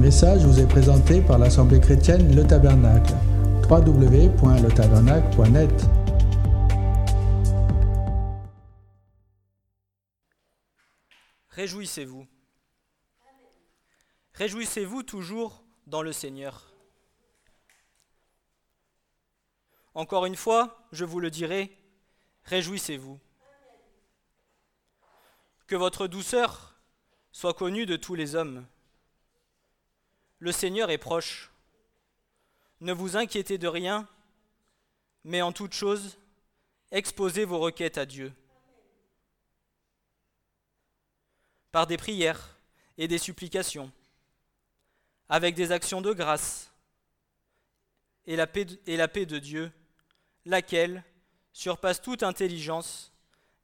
message vous est présenté par l'Assemblée chrétienne Le Tabernacle. www.letabernacle.net Réjouissez-vous. Réjouissez-vous toujours dans le Seigneur. Encore une fois, je vous le dirai, réjouissez-vous. Que votre douceur soit connue de tous les hommes. Le Seigneur est proche. Ne vous inquiétez de rien, mais en toute chose, exposez vos requêtes à Dieu. Par des prières et des supplications, avec des actions de grâce, et la paix, et la paix de Dieu, laquelle surpasse toute intelligence,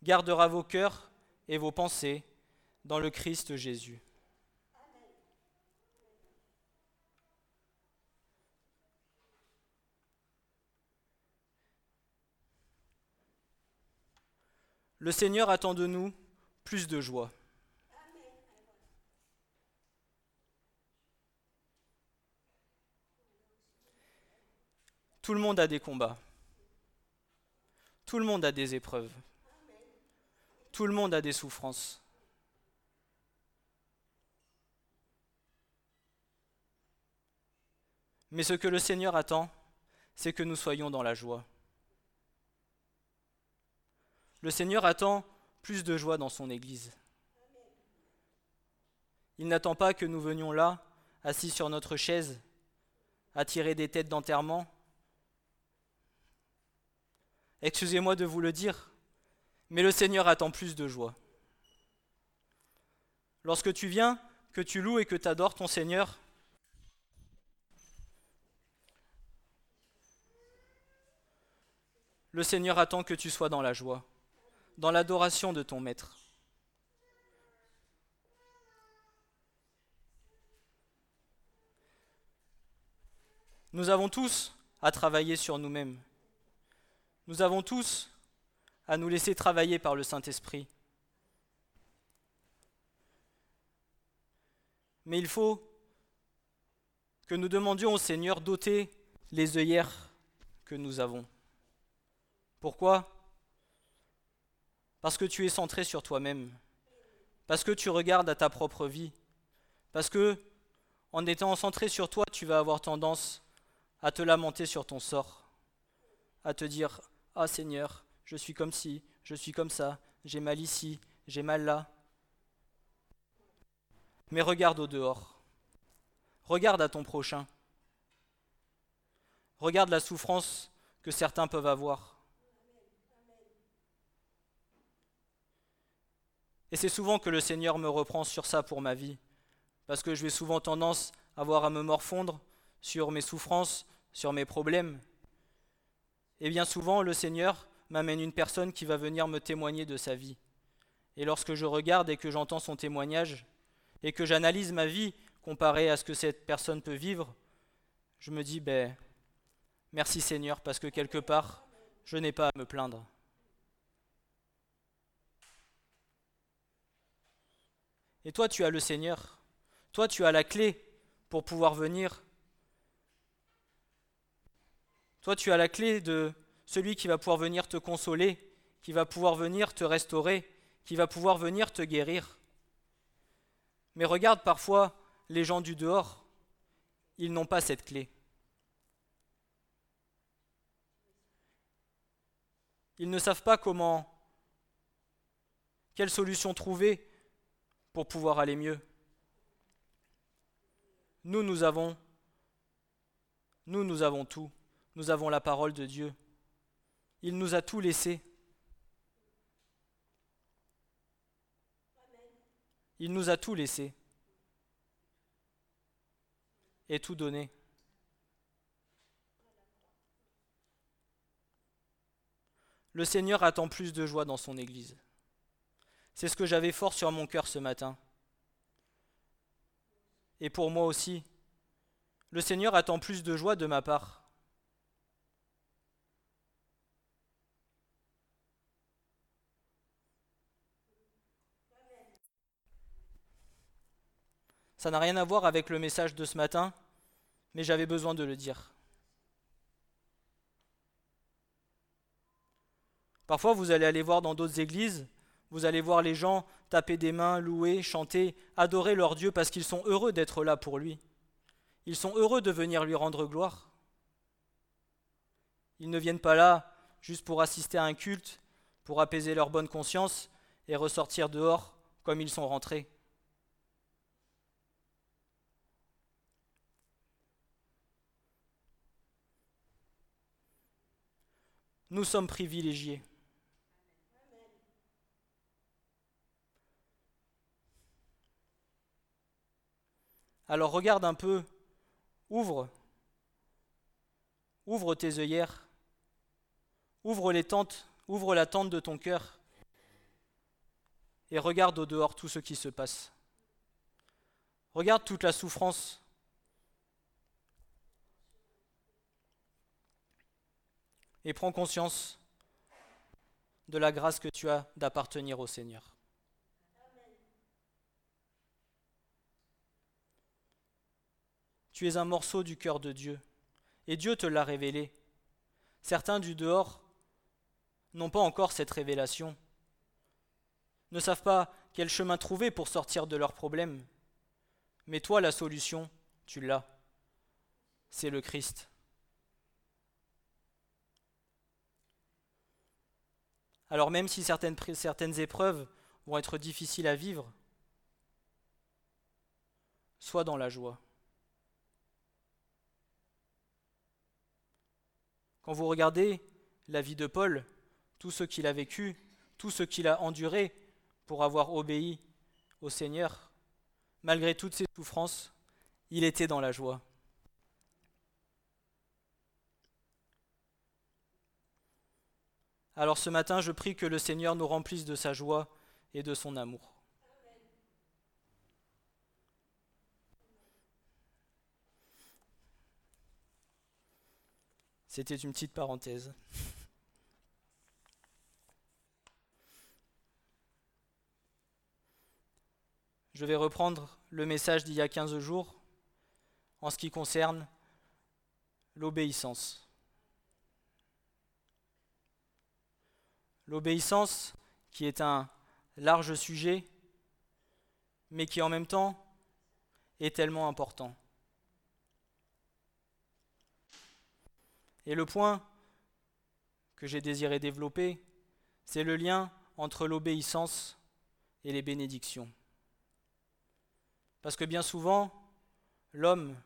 gardera vos cœurs et vos pensées dans le Christ Jésus. Le Seigneur attend de nous plus de joie. Tout le monde a des combats. Tout le monde a des épreuves. Tout le monde a des souffrances. Mais ce que le Seigneur attend, c'est que nous soyons dans la joie. Le Seigneur attend plus de joie dans son Église. Il n'attend pas que nous venions là, assis sur notre chaise, à tirer des têtes d'enterrement. Excusez-moi de vous le dire, mais le Seigneur attend plus de joie. Lorsque tu viens, que tu loues et que tu adores ton Seigneur, le Seigneur attend que tu sois dans la joie dans l'adoration de ton Maître. Nous avons tous à travailler sur nous-mêmes. Nous avons tous à nous laisser travailler par le Saint-Esprit. Mais il faut que nous demandions au Seigneur d'ôter les œillères que nous avons. Pourquoi? Parce que tu es centré sur toi-même, parce que tu regardes à ta propre vie, parce que en étant centré sur toi, tu vas avoir tendance à te lamenter sur ton sort, à te dire Ah Seigneur, je suis comme ci, je suis comme ça, j'ai mal ici, j'ai mal là. Mais regarde au dehors, regarde à ton prochain, regarde la souffrance que certains peuvent avoir. Et c'est souvent que le Seigneur me reprend sur ça pour ma vie, parce que je vais souvent tendance à avoir à me morfondre sur mes souffrances, sur mes problèmes. Et bien souvent, le Seigneur m'amène une personne qui va venir me témoigner de sa vie. Et lorsque je regarde et que j'entends son témoignage, et que j'analyse ma vie comparée à ce que cette personne peut vivre, je me dis, ben, merci Seigneur, parce que quelque part, je n'ai pas à me plaindre. Et toi, tu as le Seigneur. Toi, tu as la clé pour pouvoir venir. Toi, tu as la clé de celui qui va pouvoir venir te consoler, qui va pouvoir venir te restaurer, qui va pouvoir venir te guérir. Mais regarde parfois les gens du dehors, ils n'ont pas cette clé. Ils ne savent pas comment, quelle solution trouver pour pouvoir aller mieux. Nous, nous avons, nous, nous avons tout. Nous avons la parole de Dieu. Il nous a tout laissé. Il nous a tout laissé et tout donné. Le Seigneur attend plus de joie dans son Église. C'est ce que j'avais fort sur mon cœur ce matin. Et pour moi aussi, le Seigneur attend plus de joie de ma part. Ça n'a rien à voir avec le message de ce matin, mais j'avais besoin de le dire. Parfois, vous allez aller voir dans d'autres églises, vous allez voir les gens taper des mains, louer, chanter, adorer leur Dieu parce qu'ils sont heureux d'être là pour lui. Ils sont heureux de venir lui rendre gloire. Ils ne viennent pas là juste pour assister à un culte, pour apaiser leur bonne conscience et ressortir dehors comme ils sont rentrés. Nous sommes privilégiés. Alors regarde un peu, ouvre, ouvre tes œillères, ouvre les tentes, ouvre la tente de ton cœur et regarde au dehors tout ce qui se passe. Regarde toute la souffrance. Et prends conscience de la grâce que tu as d'appartenir au Seigneur. Tu es un morceau du cœur de Dieu. Et Dieu te l'a révélé. Certains du dehors n'ont pas encore cette révélation, ne savent pas quel chemin trouver pour sortir de leurs problèmes. Mais toi, la solution, tu l'as. C'est le Christ. Alors même si certaines, épreuves vont être difficiles à vivre, sois dans la joie. Quand vous regardez la vie de Paul, tout ce qu'il a vécu, tout ce qu'il a enduré pour avoir obéi au Seigneur, malgré toutes ses souffrances, il était dans la joie. Alors ce matin, je prie que le Seigneur nous remplisse de sa joie et de son amour. C'était une petite parenthèse. Je vais reprendre le message d'il y a 15 jours en ce qui concerne l'obéissance. L'obéissance qui est un large sujet, mais qui en même temps est tellement important. Et le point que j'ai désiré développer, c'est le lien entre l'obéissance et les bénédictions. Parce que bien souvent, l'homme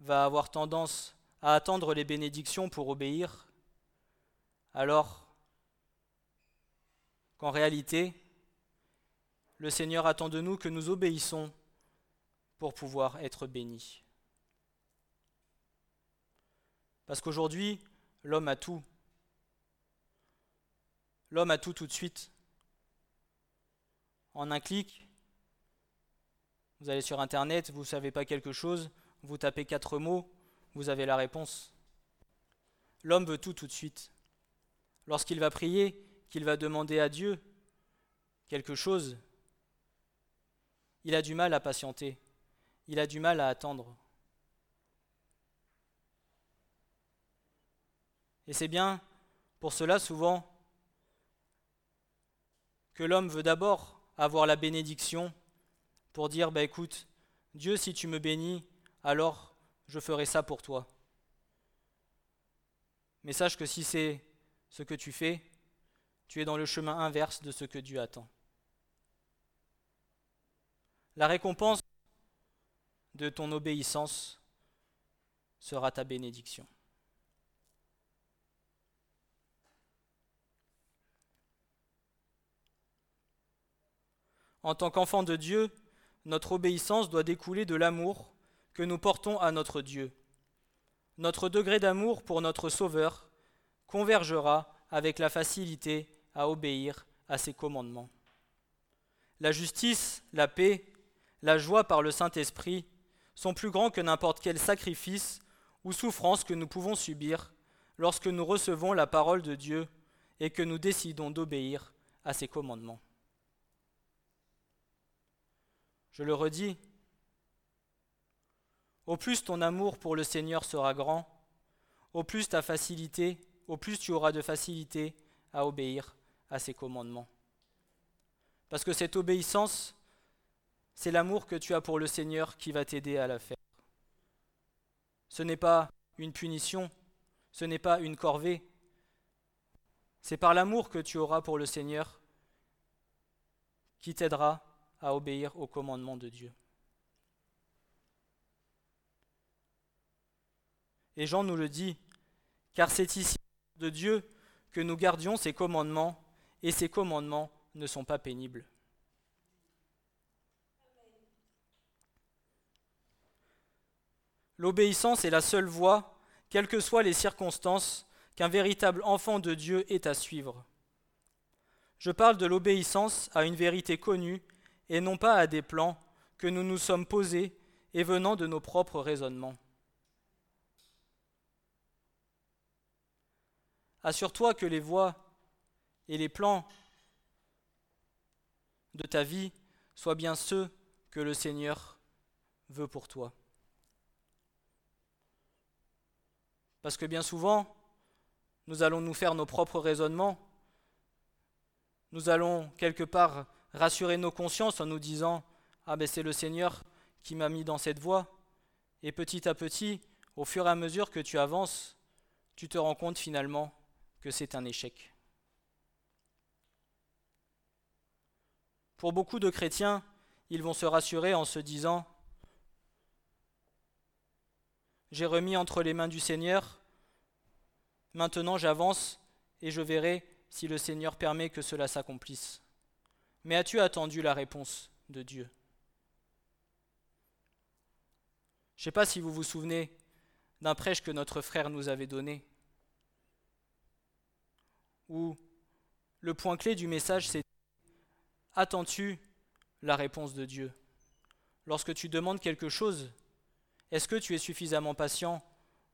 va avoir tendance à attendre les bénédictions pour obéir, alors qu'en réalité, le Seigneur attend de nous que nous obéissons pour pouvoir être bénis. Parce qu'aujourd'hui, l'homme a tout. L'homme a tout tout de suite. En un clic, vous allez sur Internet, vous ne savez pas quelque chose, vous tapez quatre mots, vous avez la réponse. L'homme veut tout tout de suite. Lorsqu'il va prier, qu'il va demander à Dieu quelque chose, il a du mal à patienter, il a du mal à attendre. Et c'est bien pour cela souvent que l'homme veut d'abord avoir la bénédiction pour dire, bah écoute, Dieu, si tu me bénis, alors je ferai ça pour toi. Mais sache que si c'est ce que tu fais, tu es dans le chemin inverse de ce que Dieu attend. La récompense de ton obéissance sera ta bénédiction. En tant qu'enfant de Dieu, notre obéissance doit découler de l'amour que nous portons à notre Dieu. Notre degré d'amour pour notre Sauveur convergera avec la facilité à obéir à ses commandements. La justice, la paix, la joie par le Saint-Esprit sont plus grands que n'importe quel sacrifice ou souffrance que nous pouvons subir lorsque nous recevons la parole de Dieu et que nous décidons d'obéir à ses commandements. Je le redis, au plus ton amour pour le Seigneur sera grand, au plus ta facilité, au plus tu auras de facilité à obéir à ses commandements. Parce que cette obéissance, c'est l'amour que tu as pour le Seigneur qui va t'aider à la faire. Ce n'est pas une punition, ce n'est pas une corvée, c'est par l'amour que tu auras pour le Seigneur qui t'aidera à obéir aux commandements de Dieu. Et Jean nous le dit, car c'est ici de Dieu que nous gardions ses commandements, et ses commandements ne sont pas pénibles. L'obéissance est la seule voie, quelles que soient les circonstances, qu'un véritable enfant de Dieu est à suivre. Je parle de l'obéissance à une vérité connue et non pas à des plans que nous nous sommes posés et venant de nos propres raisonnements. Assure-toi que les voies et les plans de ta vie soient bien ceux que le Seigneur veut pour toi. Parce que bien souvent, nous allons nous faire nos propres raisonnements, nous allons quelque part rassurer nos consciences en nous disant Ah ben c'est le Seigneur qui m'a mis dans cette voie. Et petit à petit, au fur et à mesure que tu avances, tu te rends compte finalement que c'est un échec. Pour beaucoup de chrétiens, ils vont se rassurer en se disant J'ai remis entre les mains du Seigneur, maintenant j'avance et je verrai si le Seigneur permet que cela s'accomplisse. Mais as-tu attendu la réponse de Dieu? Je ne sais pas si vous vous souvenez d'un prêche que notre frère nous avait donné où le point clé du message, c'est Attends-tu la réponse de Dieu? Lorsque tu demandes quelque chose, est-ce que tu es suffisamment patient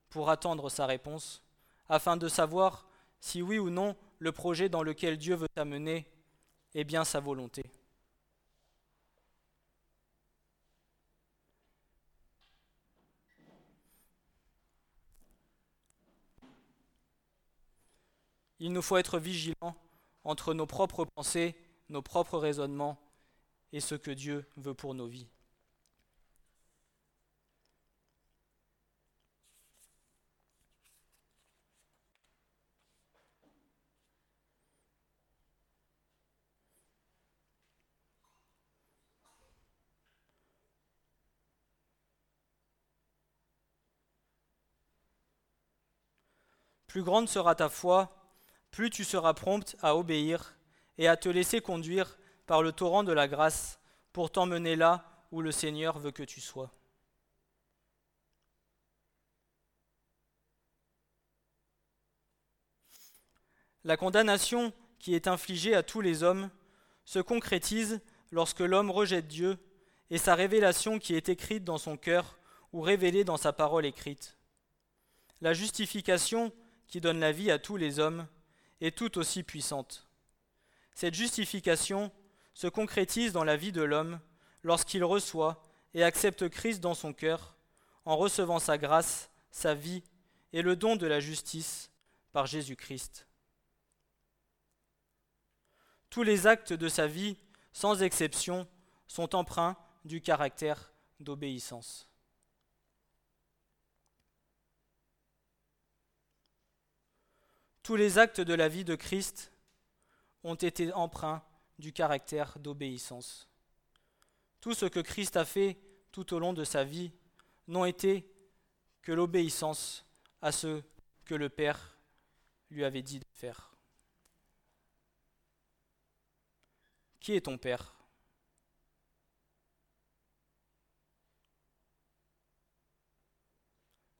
pour attendre sa réponse, afin de savoir si oui ou non le projet dans lequel Dieu veut t'amener est bien sa volonté Il nous faut être vigilants entre nos propres pensées, nos propres raisonnements et ce que Dieu veut pour nos vies. Plus grande sera ta foi, plus tu seras prompte à obéir et à te laisser conduire par le torrent de la grâce pour t'emmener là où le Seigneur veut que tu sois. La condamnation qui est infligée à tous les hommes se concrétise lorsque l'homme rejette Dieu et sa révélation qui est écrite dans son cœur ou révélée dans sa parole écrite. La justification qui donne la vie à tous les hommes est tout aussi puissante. Cette justification se concrétise dans la vie de l'homme lorsqu'il reçoit et accepte Christ dans son cœur, en recevant sa grâce, sa vie et le don de la justice par Jésus-Christ. Tous les actes de sa vie, sans exception, sont empreints du caractère d'obéissance. Tous les actes de la vie de Christ ont été empreints du caractère d'obéissance. Tout ce que Christ a fait tout au long de sa vie n'ont été que l'obéissance à ce que le Père lui avait dit de faire. Qui est ton Père?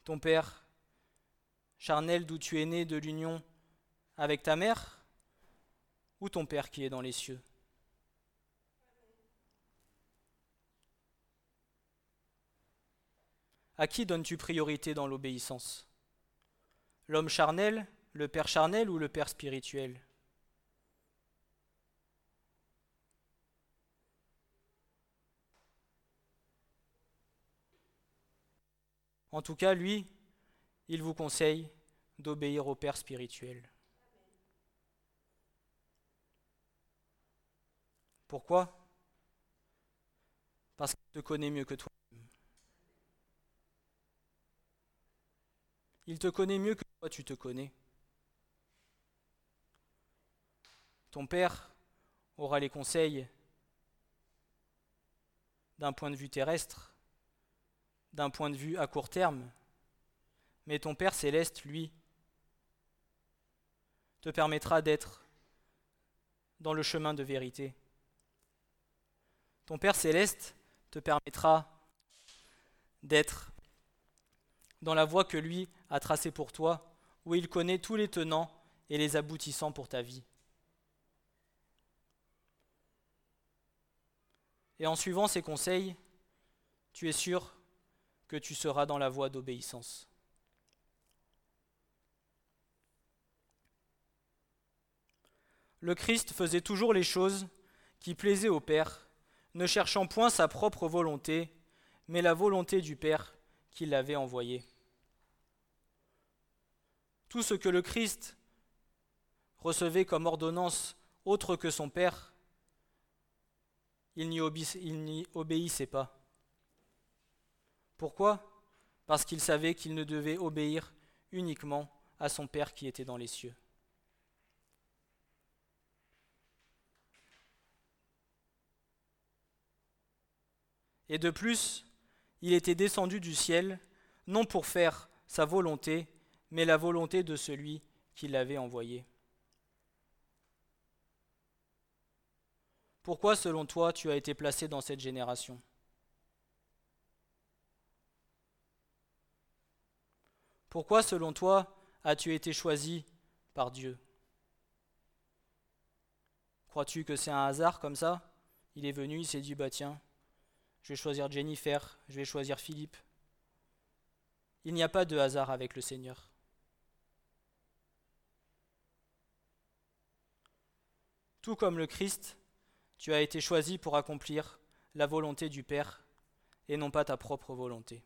Ton Père charnel d'où tu es né de l'union avec ta mère ou ton Père qui est dans les cieux? À qui donnes-tu priorité dans l'obéissance? L'homme charnel, le Père charnel ou le Père spirituel? En tout cas, lui, il vous conseille d'obéir au Père spirituel. Pourquoi? Parce qu'il te connaît mieux que toi. Il te connaît mieux que toi tu te connais. Ton Père aura les conseils d'un point de vue terrestre, d'un point de vue à court terme, mais ton Père céleste, lui, te permettra d'être dans le chemin de vérité. Ton Père céleste te permettra d'être dans la voie que lui a tracée pour toi, où il connaît tous les tenants et les aboutissants pour ta vie. Et en suivant ses conseils, tu es sûr que tu seras dans la voie d'obéissance. Le Christ faisait toujours les choses qui plaisaient au Père, ne cherchant point sa propre volonté, mais la volonté du Père qui l'avait envoyé. Tout ce que le Christ recevait comme ordonnance autre que son Père, il n'y obéissait pas. Pourquoi? Parce qu'il savait qu'il ne devait obéir uniquement à son Père qui était dans les cieux. Et de plus, il était descendu du ciel, non pour faire sa volonté, mais la volonté de celui qui l'avait envoyé. Pourquoi, selon toi, tu as été placé dans cette génération? Pourquoi, selon toi, as-tu été choisi par Dieu? Crois-tu que c'est un hasard comme ça? Il est venu, il s'est dit, bah tiens, je vais choisir Jennifer, je vais choisir Philippe. Il n'y a pas de hasard avec le Seigneur. Tout comme le Christ, tu as été choisi pour accomplir la volonté du Père et non pas ta propre volonté.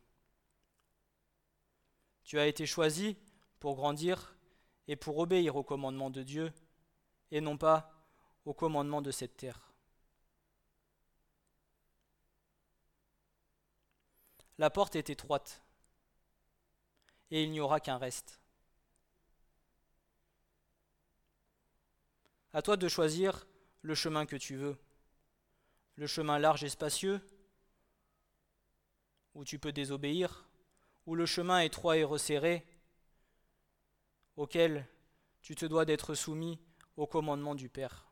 Tu as été choisi pour grandir et pour obéir au commandement de Dieu et non pas au commandement de cette terre. La porte est étroite et il n'y aura qu'un reste. À toi de choisir le chemin que tu veux le chemin large et spacieux, où tu peux désobéir, ou le chemin étroit et resserré, auquel tu te dois d'être soumis au commandement du Père.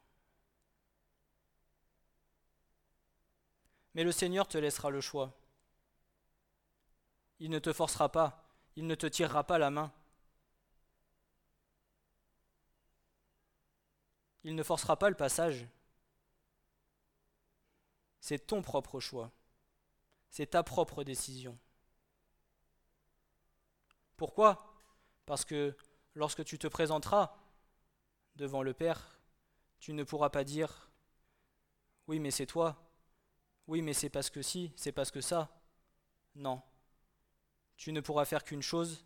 Mais le Seigneur te laissera le choix. Il ne te forcera pas, il ne te tirera pas la main. Il ne forcera pas le passage. C'est ton propre choix. C'est ta propre décision. Pourquoi? Parce que lorsque tu te présenteras devant le Père, tu ne pourras pas dire Oui, mais c'est toi. Oui, mais c'est parce que si, c'est parce que ça. Non. Tu ne pourras faire qu'une chose,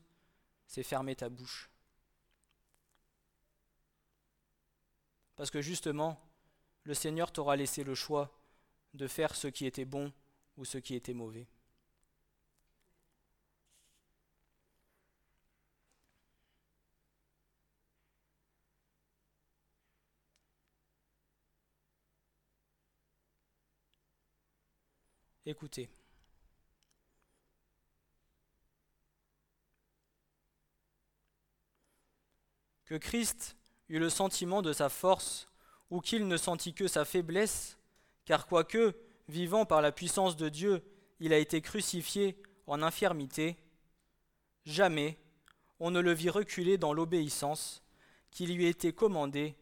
c'est fermer ta bouche. Parce que justement, le Seigneur t'aura laissé le choix de faire ce qui était bon ou ce qui était mauvais. Écoutez. Que Christ eut le sentiment de sa force ou qu'il ne sentit que sa faiblesse car quoique, vivant par la puissance de Dieu, il a été crucifié en infirmité, jamais on ne le vit reculer dans l'obéissance qui lui était commandée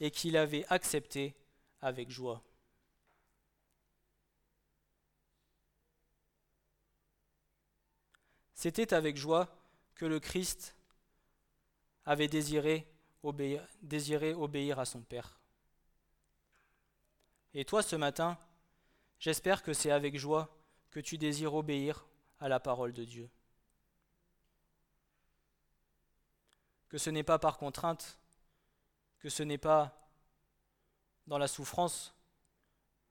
et qu'il avait acceptée avec joie. C'était avec joie que le Christ avait désiré obéir, désiré obéir à son Père. Et toi, ce matin, j'espère que c'est avec joie que tu désires obéir à la parole de Dieu. Que ce n'est pas par contrainte, que ce n'est pas dans la souffrance,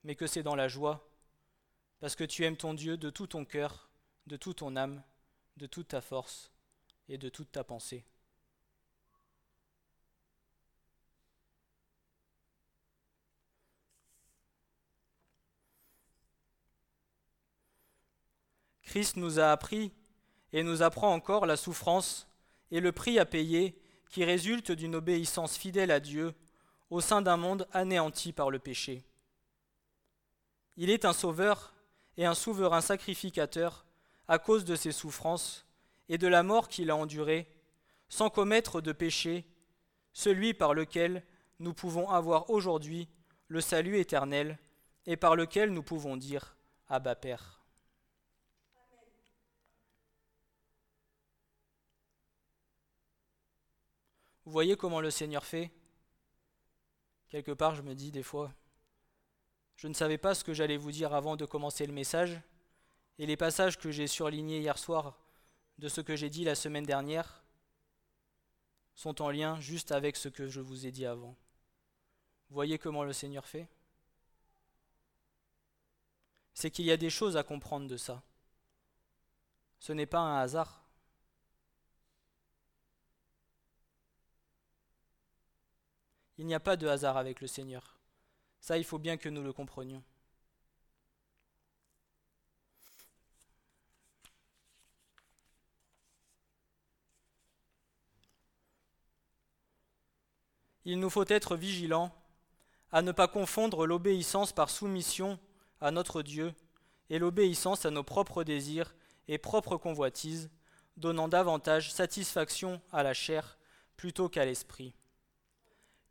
mais que c'est dans la joie, parce que tu aimes ton Dieu de tout ton cœur, de toute ton âme, de toute ta force et de toute ta pensée. Christ nous a appris et nous apprend encore la souffrance et le prix à payer qui résulte d'une obéissance fidèle à Dieu au sein d'un monde anéanti par le péché. Il est un sauveur et un souverain sacrificateur à cause de ses souffrances et de la mort qu'il a endurée, sans commettre de péché, celui par lequel nous pouvons avoir aujourd'hui le salut éternel et par lequel nous pouvons dire Abba Père. Vous voyez comment le Seigneur fait? Quelque part, je me dis des fois, je ne savais pas ce que j'allais vous dire avant de commencer le message, et les passages que j'ai surlignés hier soir de ce que j'ai dit la semaine dernière sont en lien juste avec ce que je vous ai dit avant. Vous voyez comment le Seigneur fait? C'est qu'il y a des choses à comprendre de ça. Ce n'est pas un hasard. Il n'y a pas de hasard avec le Seigneur. Ça, il faut bien que nous le comprenions. Il nous faut être vigilants à ne pas confondre l'obéissance par soumission à notre Dieu et l'obéissance à nos propres désirs et propres convoitises, donnant davantage satisfaction à la chair plutôt qu'à l'esprit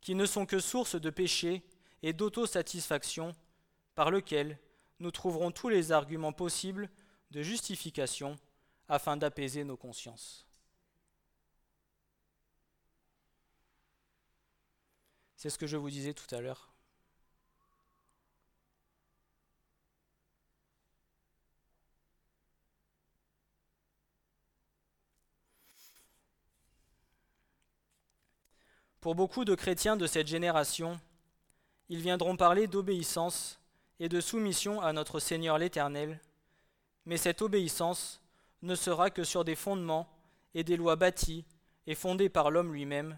qui ne sont que source de péché et d'autosatisfaction, par lequel nous trouverons tous les arguments possibles de justification afin d'apaiser nos consciences. C'est ce que je vous disais tout à l'heure. Pour beaucoup de chrétiens de cette génération, ils viendront parler d'obéissance et de soumission à notre Seigneur l'Éternel, mais cette obéissance ne sera que sur des fondements et des lois bâties et fondées par l'homme lui-même,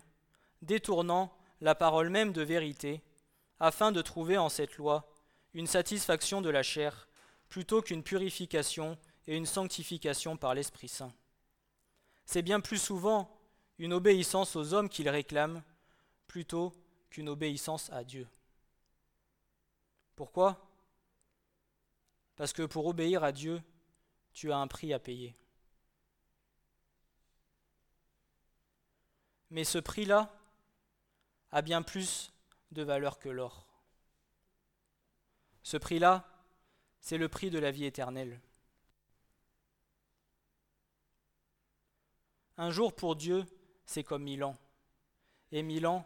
détournant la parole même de vérité, afin de trouver en cette loi une satisfaction de la chair, plutôt qu'une purification et une sanctification par l'Esprit Saint. C'est bien plus souvent une obéissance aux hommes qu'ils réclament plutôt qu'une obéissance à Dieu. Pourquoi? Parce que pour obéir à Dieu, tu as un prix à payer. Mais ce prix-là a bien plus de valeur que l'or. Ce prix-là, c'est le prix de la vie éternelle. Un jour pour Dieu, c'est comme mille ans. Et mille ans,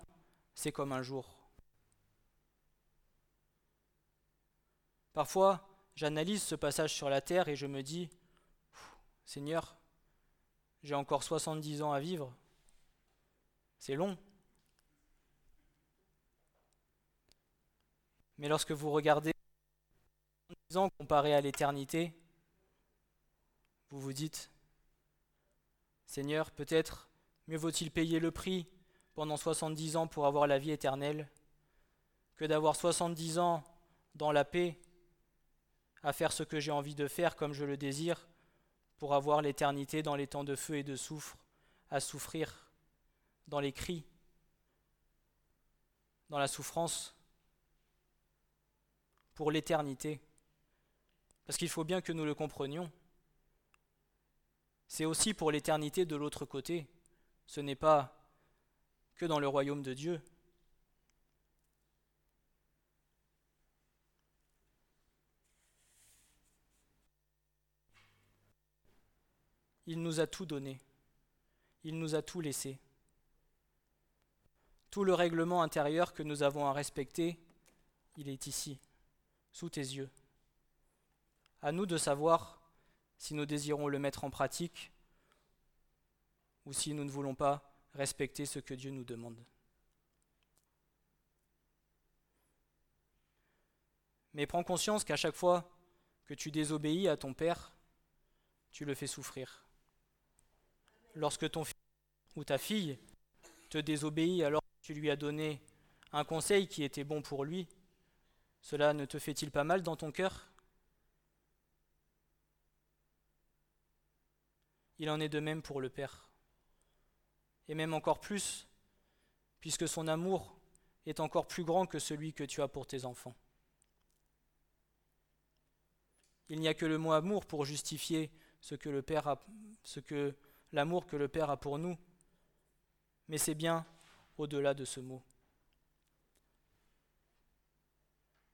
c'est comme un jour. Parfois, j'analyse ce passage sur la terre et je me dis, Seigneur, j'ai encore 70 ans à vivre. C'est long. Mais lorsque vous regardez 70 ans comparé à l'éternité, vous vous dites, Seigneur, peut-être mieux vaut-il payer le prix pendant 70 ans pour avoir la vie éternelle que d'avoir 70 ans dans la paix à faire ce que j'ai envie de faire comme je le désire pour avoir l'éternité dans les temps de feu et de soufre, à souffrir dans les cris, dans la souffrance, pour l'éternité. Parce qu'il faut bien que nous le comprenions. C'est aussi pour l'éternité de l'autre côté. Ce n'est pas que dans le royaume de Dieu. Il nous a tout donné. Il nous a tout laissé. Tout le règlement intérieur que nous avons à respecter, il est ici, sous tes yeux. À nous de savoir si nous désirons le mettre en pratique ou si nous ne voulons pas respecter ce que Dieu nous demande. Mais prends conscience qu'à chaque fois que tu désobéis à ton Père, tu le fais souffrir. Lorsque ton fils ou ta fille te désobéit alors que tu lui as donné un conseil qui était bon pour lui, cela ne te fait-il pas mal dans ton cœur? Il en est de même pour le Père. Et même encore plus, puisque son amour est encore plus grand que celui que tu as pour tes enfants. Il n'y a que le mot amour pour justifier ce que le Père l'amour que le Père a pour nous, mais c'est bien au-delà de ce mot.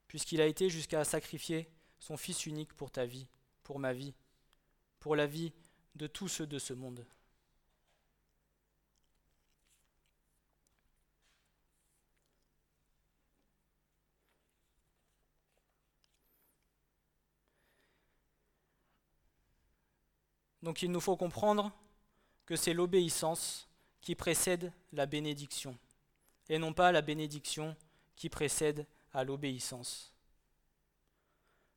Puisqu'il a été jusqu'à sacrifier son Fils unique pour ta vie, pour ma vie, pour la vie de tous ceux de ce monde. Donc il nous faut comprendre que c'est l'obéissance qui précède la bénédiction, et non pas la bénédiction qui précède à l'obéissance.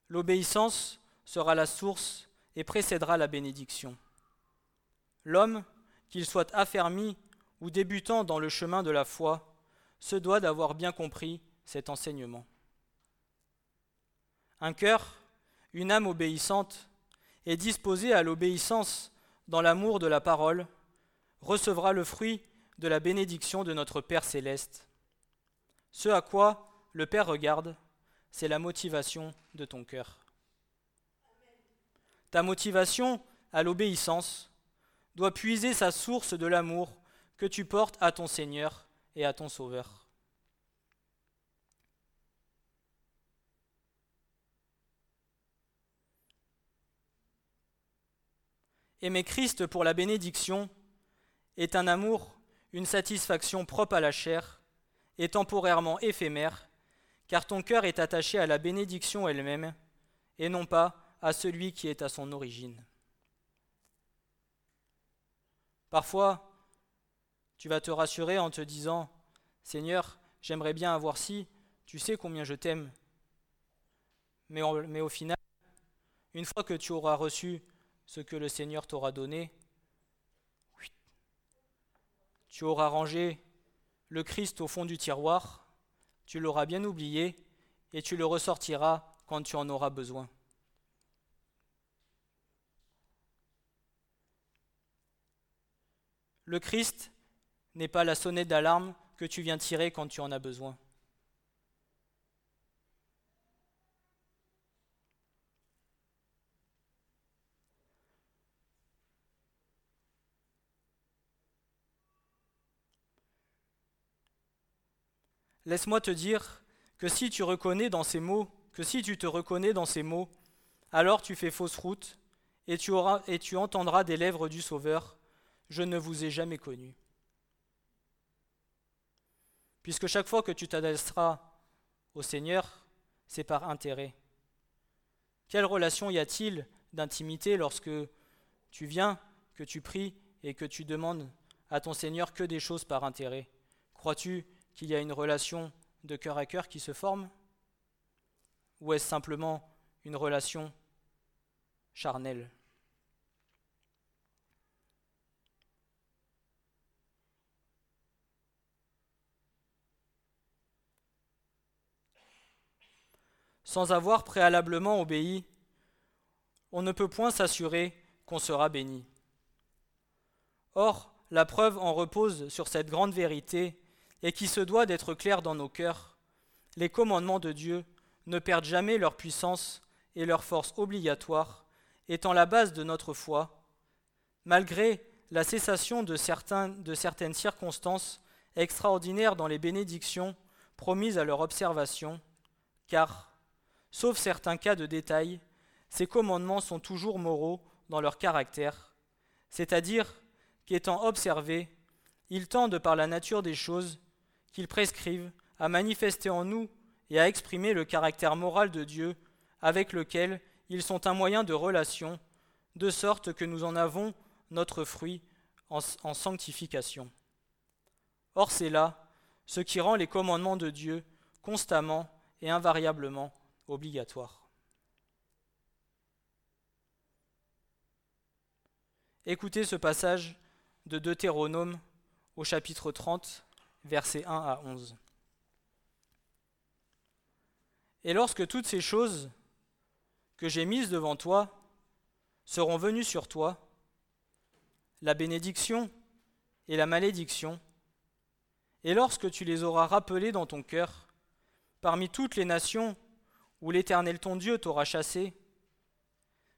L'obéissance sera la source et précédera la bénédiction. L'homme, qu'il soit affermi ou débutant dans le chemin de la foi, se doit d'avoir bien compris cet enseignement. Un cœur, une âme obéissante, et disposé à l'obéissance dans l'amour de la parole, recevra le fruit de la bénédiction de notre Père céleste. Ce à quoi le Père regarde, c'est la motivation de ton cœur. Ta motivation à l'obéissance doit puiser sa source de l'amour que tu portes à ton Seigneur et à ton Sauveur. Aimer Christ pour la bénédiction est un amour, une satisfaction propre à la chair et temporairement éphémère, car ton cœur est attaché à la bénédiction elle-même et non pas à celui qui est à son origine. Parfois, tu vas te rassurer en te disant, Seigneur, j'aimerais bien avoir ci, tu sais combien je t'aime. Mais, mais au final, une fois que tu auras reçu ce que le Seigneur t'aura donné, tu auras rangé le Christ au fond du tiroir, tu l'auras bien oublié, et tu le ressortiras quand tu en auras besoin. Le Christ n'est pas la sonnette d'alarme que tu viens tirer quand tu en as besoin. Laisse-moi te dire que si tu reconnais dans ces mots, que si tu te reconnais dans ces mots, alors tu fais fausse route et tu, et tu entendras des lèvres du Sauveur, je ne vous ai jamais connu. Puisque chaque fois que tu t'adresseras au Seigneur, c'est par intérêt. Quelle relation y a-t-il d'intimité lorsque tu viens, que tu pries et que tu demandes à ton Seigneur que des choses par intérêt? Crois-tu qu'il y a une relation de cœur à cœur qui se forme Ou est-ce simplement une relation charnelle? Sans avoir préalablement obéi, on ne peut point s'assurer qu'on sera béni. Or, la preuve en repose sur cette grande vérité et qui se doit d'être clair dans nos cœurs, les commandements de Dieu ne perdent jamais leur puissance et leur force obligatoire, étant la base de notre foi, malgré la cessation de, certaines circonstances extraordinaires dans les bénédictions promises à leur observation, car, sauf certains cas de détail, ces commandements sont toujours moraux dans leur caractère, c'est-à-dire qu'étant observés, ils tendent par la nature des choses qu'ils prescrivent à manifester en nous et à exprimer le caractère moral de Dieu avec lequel ils sont un moyen de relation, de sorte que nous en avons notre fruit en, en sanctification. Or c'est là ce qui rend les commandements de Dieu constamment et invariablement obligatoires. Écoutez ce passage de Deutéronome au chapitre 30, versets 1 à 11. Et lorsque toutes ces choses que j'ai mises devant toi seront venues sur toi, la bénédiction et la malédiction, et lorsque tu les auras rappelées dans ton cœur, parmi toutes les nations où l'Éternel ton Dieu t'aura chassé,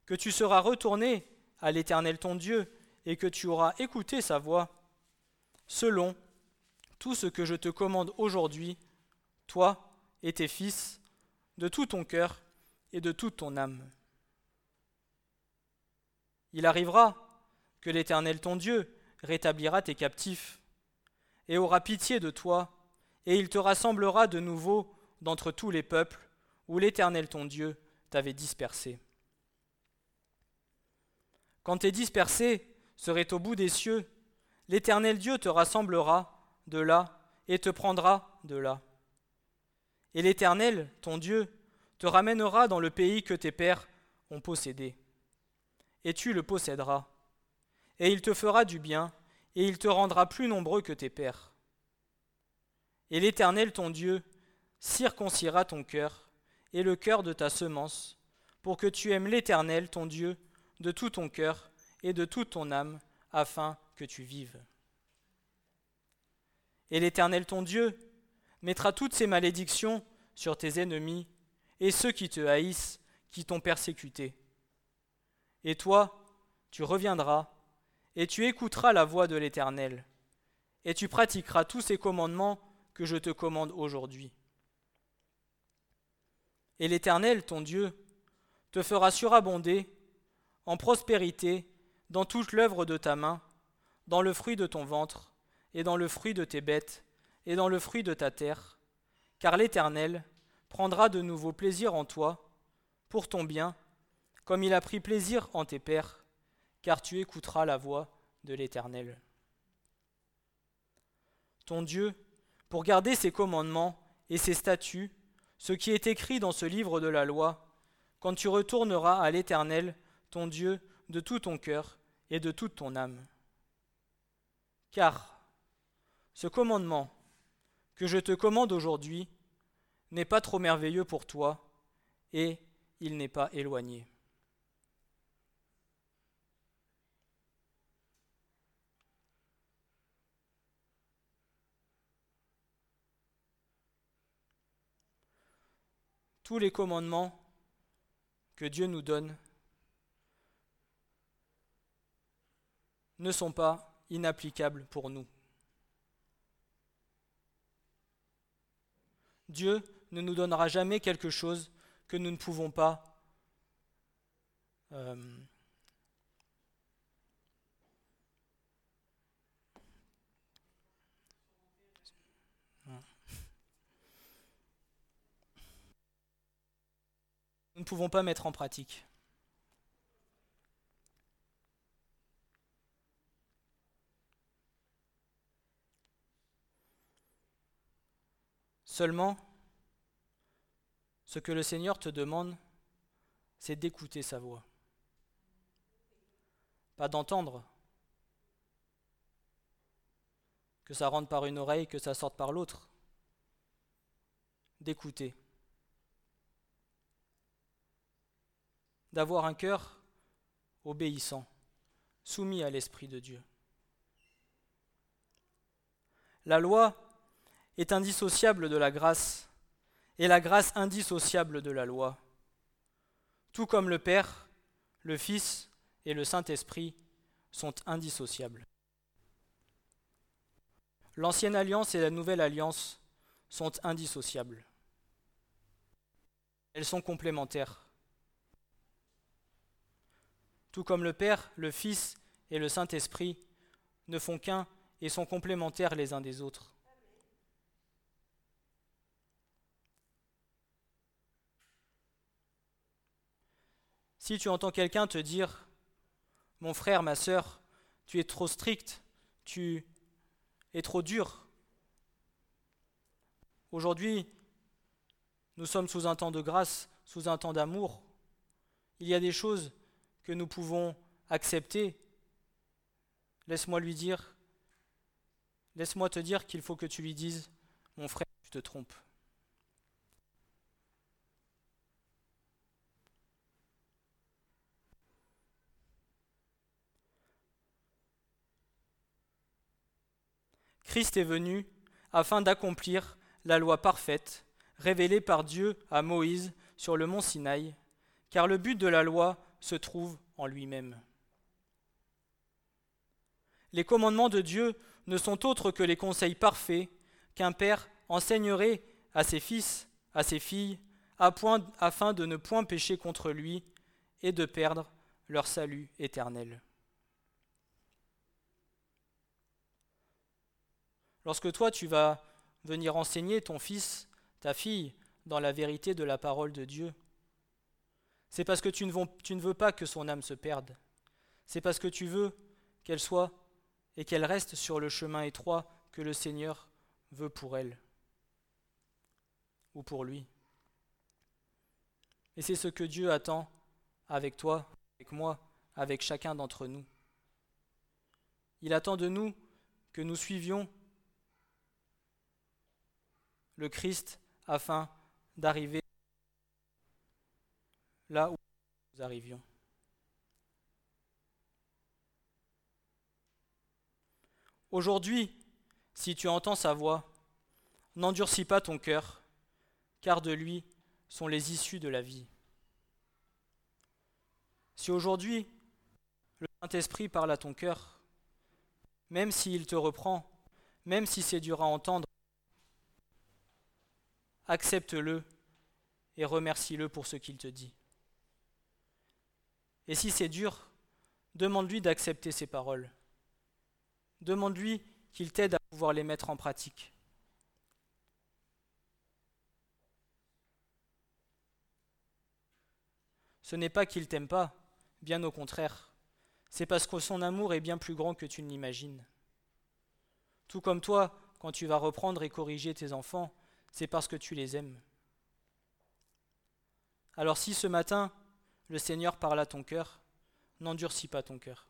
que tu seras retourné à l'Éternel ton Dieu et que tu auras écouté sa voix, selon tout ce que je te commande aujourd'hui, toi et tes fils, de tout ton cœur et de toute ton âme. Il arrivera que l'Éternel ton Dieu rétablira tes captifs et aura pitié de toi, et il te rassemblera de nouveau d'entre tous les peuples où l'Éternel ton Dieu t'avait dispersé. Quand tes dispersés seraient au bout des cieux, l'Éternel Dieu te rassemblera de là et te prendra de là. Et l'Éternel, ton Dieu, te ramènera dans le pays que tes pères ont possédé. Et tu le posséderas. Et il te fera du bien, et il te rendra plus nombreux que tes pères. Et l'Éternel, ton Dieu, circoncira ton cœur et le cœur de ta semence, pour que tu aimes l'Éternel, ton Dieu, de tout ton cœur et de toute ton âme, afin que tu vives. Et l'Éternel, ton Dieu, mettra toutes ces malédictions sur tes ennemis et ceux qui te haïssent, qui t'ont persécuté. Et toi, tu reviendras, et tu écouteras la voix de l'Éternel, et tu pratiqueras tous ces commandements que je te commande aujourd'hui. Et l'Éternel, ton Dieu, te fera surabonder en prospérité dans toute l'œuvre de ta main, dans le fruit de ton ventre, et dans le fruit de tes bêtes, et dans le fruit de ta terre, car l'Éternel prendra de nouveau plaisir en toi, pour ton bien, comme il a pris plaisir en tes pères, car tu écouteras la voix de l'Éternel. Ton Dieu, pour garder ses commandements et ses statuts, ce qui est écrit dans ce livre de la loi, quand tu retourneras à l'Éternel, ton Dieu, de tout ton cœur et de toute ton âme. Car ce commandement que je te commande aujourd'hui n'est pas trop merveilleux pour toi et il n'est pas éloigné. tous les commandements que Dieu nous donne ne sont pas inapplicables pour nous. Dieu ne nous donnera jamais quelque chose que nous ne pouvons pas euh, nous ne pouvons pas mettre en pratique. Seulement, ce que le Seigneur te demande, c'est d'écouter sa voix. Pas d'entendre. Que ça rentre par une oreille, que ça sorte par l'autre. D'écouter. d'avoir un cœur obéissant, soumis à l'Esprit de Dieu. La loi est indissociable de la grâce et la grâce indissociable de la loi, tout comme le Père, le Fils et le Saint-Esprit sont indissociables. L'ancienne alliance et la nouvelle alliance sont indissociables. Elles sont complémentaires. Tout comme le Père, le Fils et le Saint-Esprit ne font qu'un et sont complémentaires les uns des autres. Si tu entends quelqu'un te dire, mon frère, ma sœur, tu es trop strict, tu es trop dur Aujourd'hui, nous sommes sous un temps de grâce, sous un temps d'amour. Il y a des choses que nous pouvons accepter. Laisse-moi lui dire, laisse-moi te dire qu'il faut que tu lui dises, mon frère, tu te trompes. Christ est venu afin d'accomplir la loi parfaite révélée par Dieu à Moïse sur le mont Sinaï, car le but de la loi se trouve en lui-même. Les commandements de Dieu ne sont autres que les conseils parfaits qu'un père enseignerait à ses fils, à ses filles, afin de ne point pécher contre lui et de perdre leur salut éternel. Lorsque toi tu vas venir enseigner ton fils, ta fille, dans la vérité de la parole de Dieu, c'est parce que tu ne, veux, pas que son âme se perde. C'est parce que tu veux qu'elle soit et qu'elle reste sur le chemin étroit que le Seigneur veut pour elle ou pour lui. Et c'est ce que Dieu attend avec toi, avec moi, avec chacun d'entre nous. Il attend de nous que nous suivions le Christ afin d'arriver là où nous arrivions. Aujourd'hui, si tu entends sa voix, n'endurcis pas ton cœur, car de lui sont les issues de la vie. Si aujourd'hui le Saint-Esprit parle à ton cœur, même s'il te reprend, même si c'est dur à entendre, accepte-le et remercie-le pour ce qu'il te dit. Et si c'est dur, demande-lui d'accepter ses paroles. Demande-lui qu'il t'aide à pouvoir les mettre en pratique. Ce n'est pas qu'il t'aime pas, bien au contraire. C'est parce que son amour est bien plus grand que tu ne l'imagines. Tout comme toi, quand tu vas reprendre et corriger tes enfants, c'est parce que tu les aimes. Alors si ce matin, le Seigneur parle à ton cœur, n'endurcis pas ton cœur.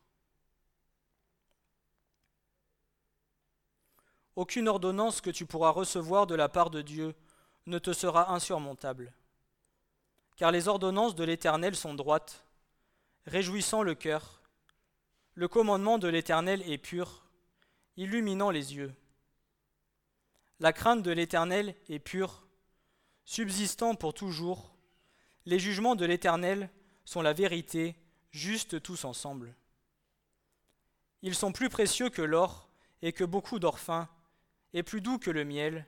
Aucune ordonnance que tu pourras recevoir de la part de Dieu ne te sera insurmontable. Car les ordonnances de l'Éternel sont droites, réjouissant le cœur. Le commandement de l'Éternel est pur, illuminant les yeux. La crainte de l'Éternel est pure, subsistant pour toujours. Les jugements de l'Éternel sont la vérité, justes tous ensemble. Ils sont plus précieux que l'or et que beaucoup d'or fin, et plus doux que le miel,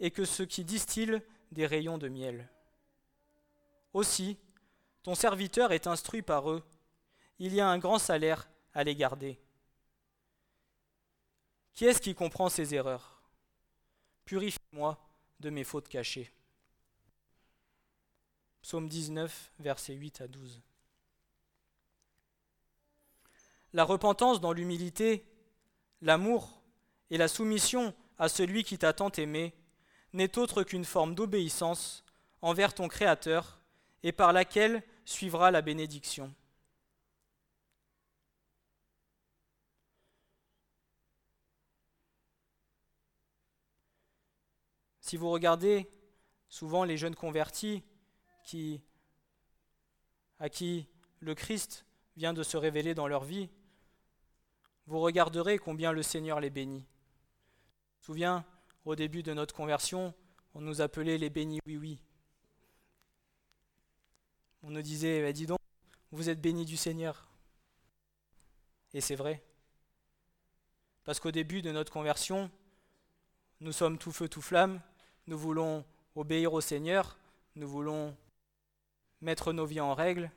et que ce qui distille des rayons de miel. Aussi, ton serviteur est instruit par eux, il y a un grand salaire à les garder. Qui est-ce qui comprend ces erreurs? Purifie-moi de mes fautes cachées. Psaume 19, versets 8 à 12. La repentance dans l'humilité, l'amour et la soumission à celui qui t'a tant aimé n'est autre qu'une forme d'obéissance envers ton Créateur et par laquelle suivra la bénédiction. Si vous regardez souvent les jeunes convertis qui, à qui le Christ vient de se révéler dans leur vie, vous regarderez combien le Seigneur les bénit. Souviens, au début de notre conversion, on nous appelait les bénis oui oui. On nous disait, bah, dis donc, vous êtes bénis du Seigneur. Et c'est vrai. Parce qu'au début de notre conversion, nous sommes tout feu, tout flamme, nous voulons obéir au Seigneur, nous voulons mettre nos vies en règle,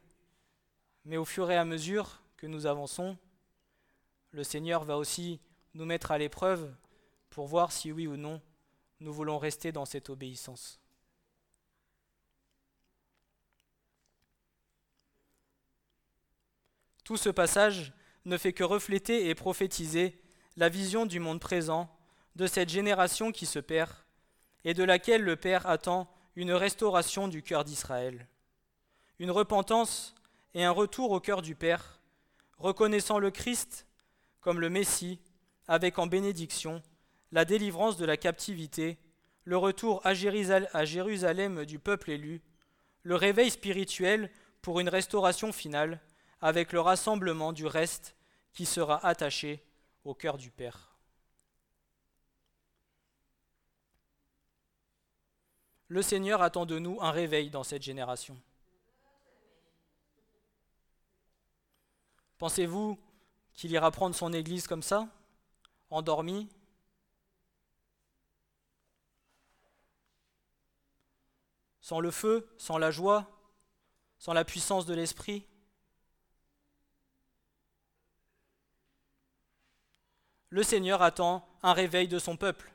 mais au fur et à mesure que nous avançons, le Seigneur va aussi nous mettre à l'épreuve pour voir si oui ou non nous voulons rester dans cette obéissance. Tout ce passage ne fait que refléter et prophétiser la vision du monde présent, de cette génération qui se perd et de laquelle le Père attend une restauration du cœur d'Israël, une repentance et un retour au cœur du Père, reconnaissant le Christ comme le Messie, avec en bénédiction la délivrance de la captivité, le retour à Jérusalem du peuple élu, le réveil spirituel pour une restauration finale, avec le rassemblement du reste qui sera attaché au cœur du Père. Le Seigneur attend de nous un réveil dans cette génération. Pensez-vous qu'il ira prendre son Église comme ça, endormi? Sans le feu, sans la joie, sans la puissance de l'Esprit? Le Seigneur attend un réveil de son peuple.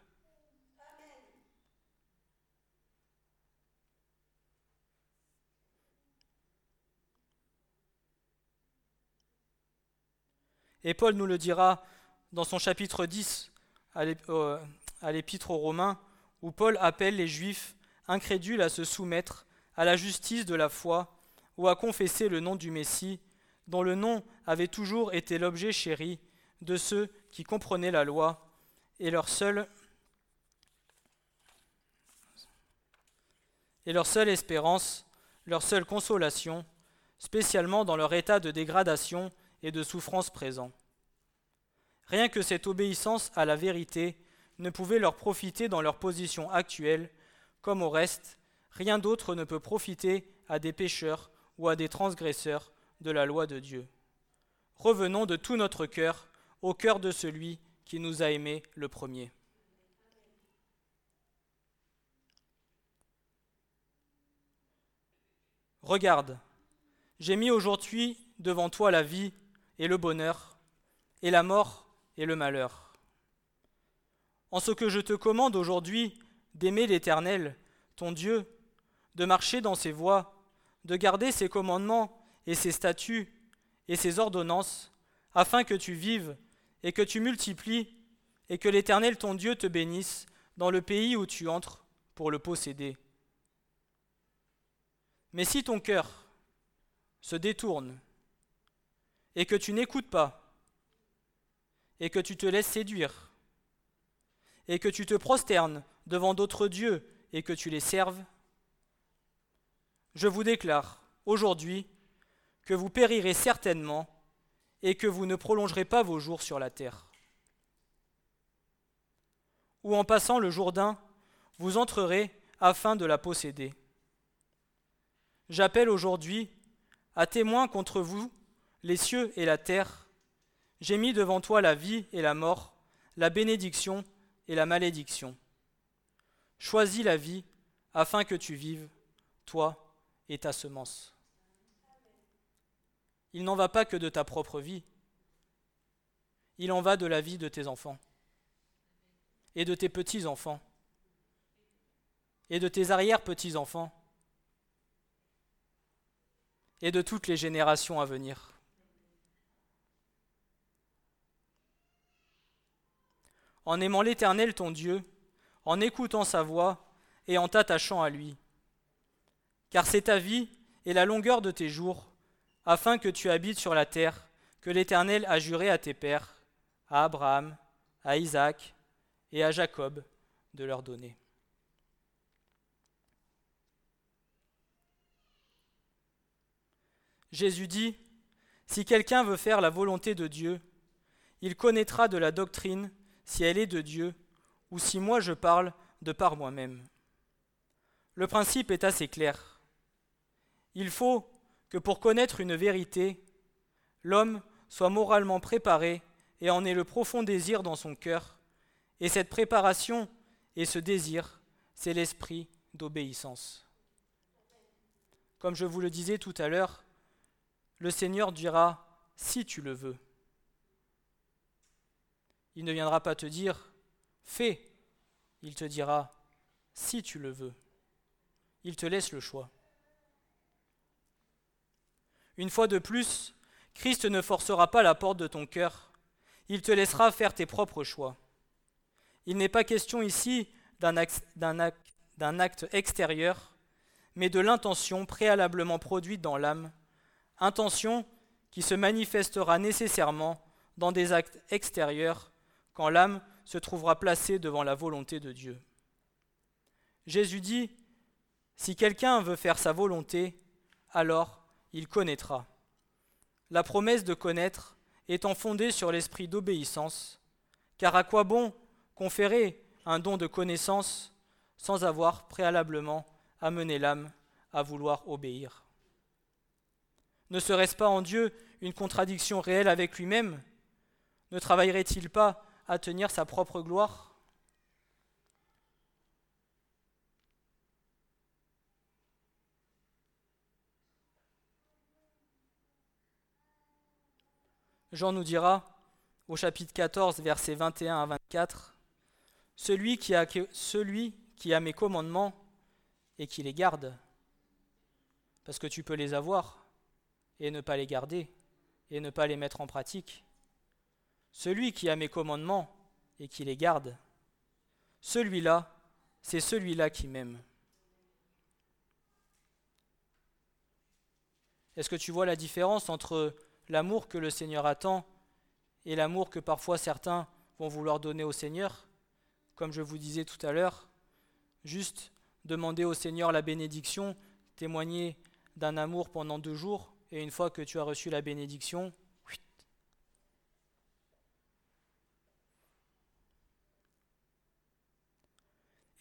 Et Paul nous le dira dans son chapitre 10 euh, à l'épître aux Romains, où Paul appelle les Juifs incrédules à se soumettre à la justice de la foi ou à confesser le nom du Messie, dont le nom avait toujours été l'objet chéri de ceux qui comprenaient la loi, et leur et leur seule espérance, leur seule consolation, spécialement dans leur état de dégradation et de souffrance présent. Rien que cette obéissance à la vérité ne pouvait leur profiter dans leur position actuelle, comme au reste, rien d'autre ne peut profiter à des pécheurs ou à des transgresseurs de la loi de Dieu. Revenons de tout notre cœur au cœur de celui qui nous a aimés le premier. Regarde, j'ai mis aujourd'hui devant toi la vie et le bonheur, et la mort et le malheur. En ce que je te commande aujourd'hui d'aimer l'Éternel, ton Dieu, de marcher dans ses voies, de garder ses commandements et ses statuts et ses ordonnances, afin que tu vives et que tu multiplies, et que l'Éternel ton Dieu te bénisse dans le pays où tu entres pour le posséder. Mais si ton cœur se détourne et que tu n'écoutes pas, et que tu te laisses séduire, et que tu te prosternes devant d'autres dieux et que tu les serves, je vous déclare aujourd'hui que vous périrez certainement et que vous ne prolongerez pas vos jours sur la terre. Ou en passant le Jourdain, vous entrerez afin de la posséder. J'appelle aujourd'hui à témoin contre vous les cieux et la terre. J'ai mis devant toi la vie et la mort, la bénédiction et la malédiction. Choisis la vie afin que tu vives, toi et ta semence. Il n'en va pas que de ta propre vie, il en va de la vie de tes enfants et de tes petits-enfants et de tes arrière-petits-enfants et de toutes les générations à venir. En aimant l'Éternel ton Dieu, en écoutant sa voix et en t'attachant à lui. Car c'est ta vie et la longueur de tes jours, afin que tu habites sur la terre que l'Éternel a juré à tes pères, à Abraham, à Isaac et à Jacob de leur donner. Jésus dit, Si quelqu'un veut faire la volonté de Dieu, il connaîtra de la doctrine si elle est de Dieu ou si moi je parle de par moi-même. Le principe est assez clair. Il faut que pour connaître une vérité, l'homme soit moralement préparé et en ait le profond désir dans son cœur, et cette préparation et ce désir, c'est l'esprit d'obéissance. Comme je vous le disais tout à l'heure, le Seigneur dira si tu le veux. Il ne viendra pas te dire fais, il te dira si tu le veux. Il te laisse le choix. Une fois de plus, Christ ne forcera pas la porte de ton cœur, il te laissera faire tes propres choix. Il n'est pas question ici d'un acte, extérieur, mais de l'intention préalablement produite dans l'âme, intention qui se manifestera nécessairement dans des actes extérieurs quand l'âme se trouvera placée devant la volonté de Dieu. Jésus dit, Si quelqu'un veut faire sa volonté, alors il connaîtra. La promesse de connaître étant fondée sur l'esprit d'obéissance, car à quoi bon conférer un don de connaissance sans avoir préalablement amené l'âme à vouloir obéir? Ne serait-ce pas en Dieu une contradiction réelle avec lui-même? Ne travaillerait-il pas à tenir sa propre gloire Jean nous dira au chapitre 14, versets 21 à 24, celui qui, a, celui qui a mes commandements et qui les garde, parce que tu peux les avoir et ne pas les garder et ne pas les mettre en pratique. Celui qui a mes commandements et qui les garde, celui-là, c'est celui-là qui m'aime. Est-ce que tu vois la différence entre l'amour que le Seigneur attend et l'amour que parfois certains vont vouloir donner au Seigneur? Comme je vous disais tout à l'heure, juste demander au Seigneur la bénédiction, témoigner d'un amour pendant deux jours, et une fois que tu as reçu la bénédiction,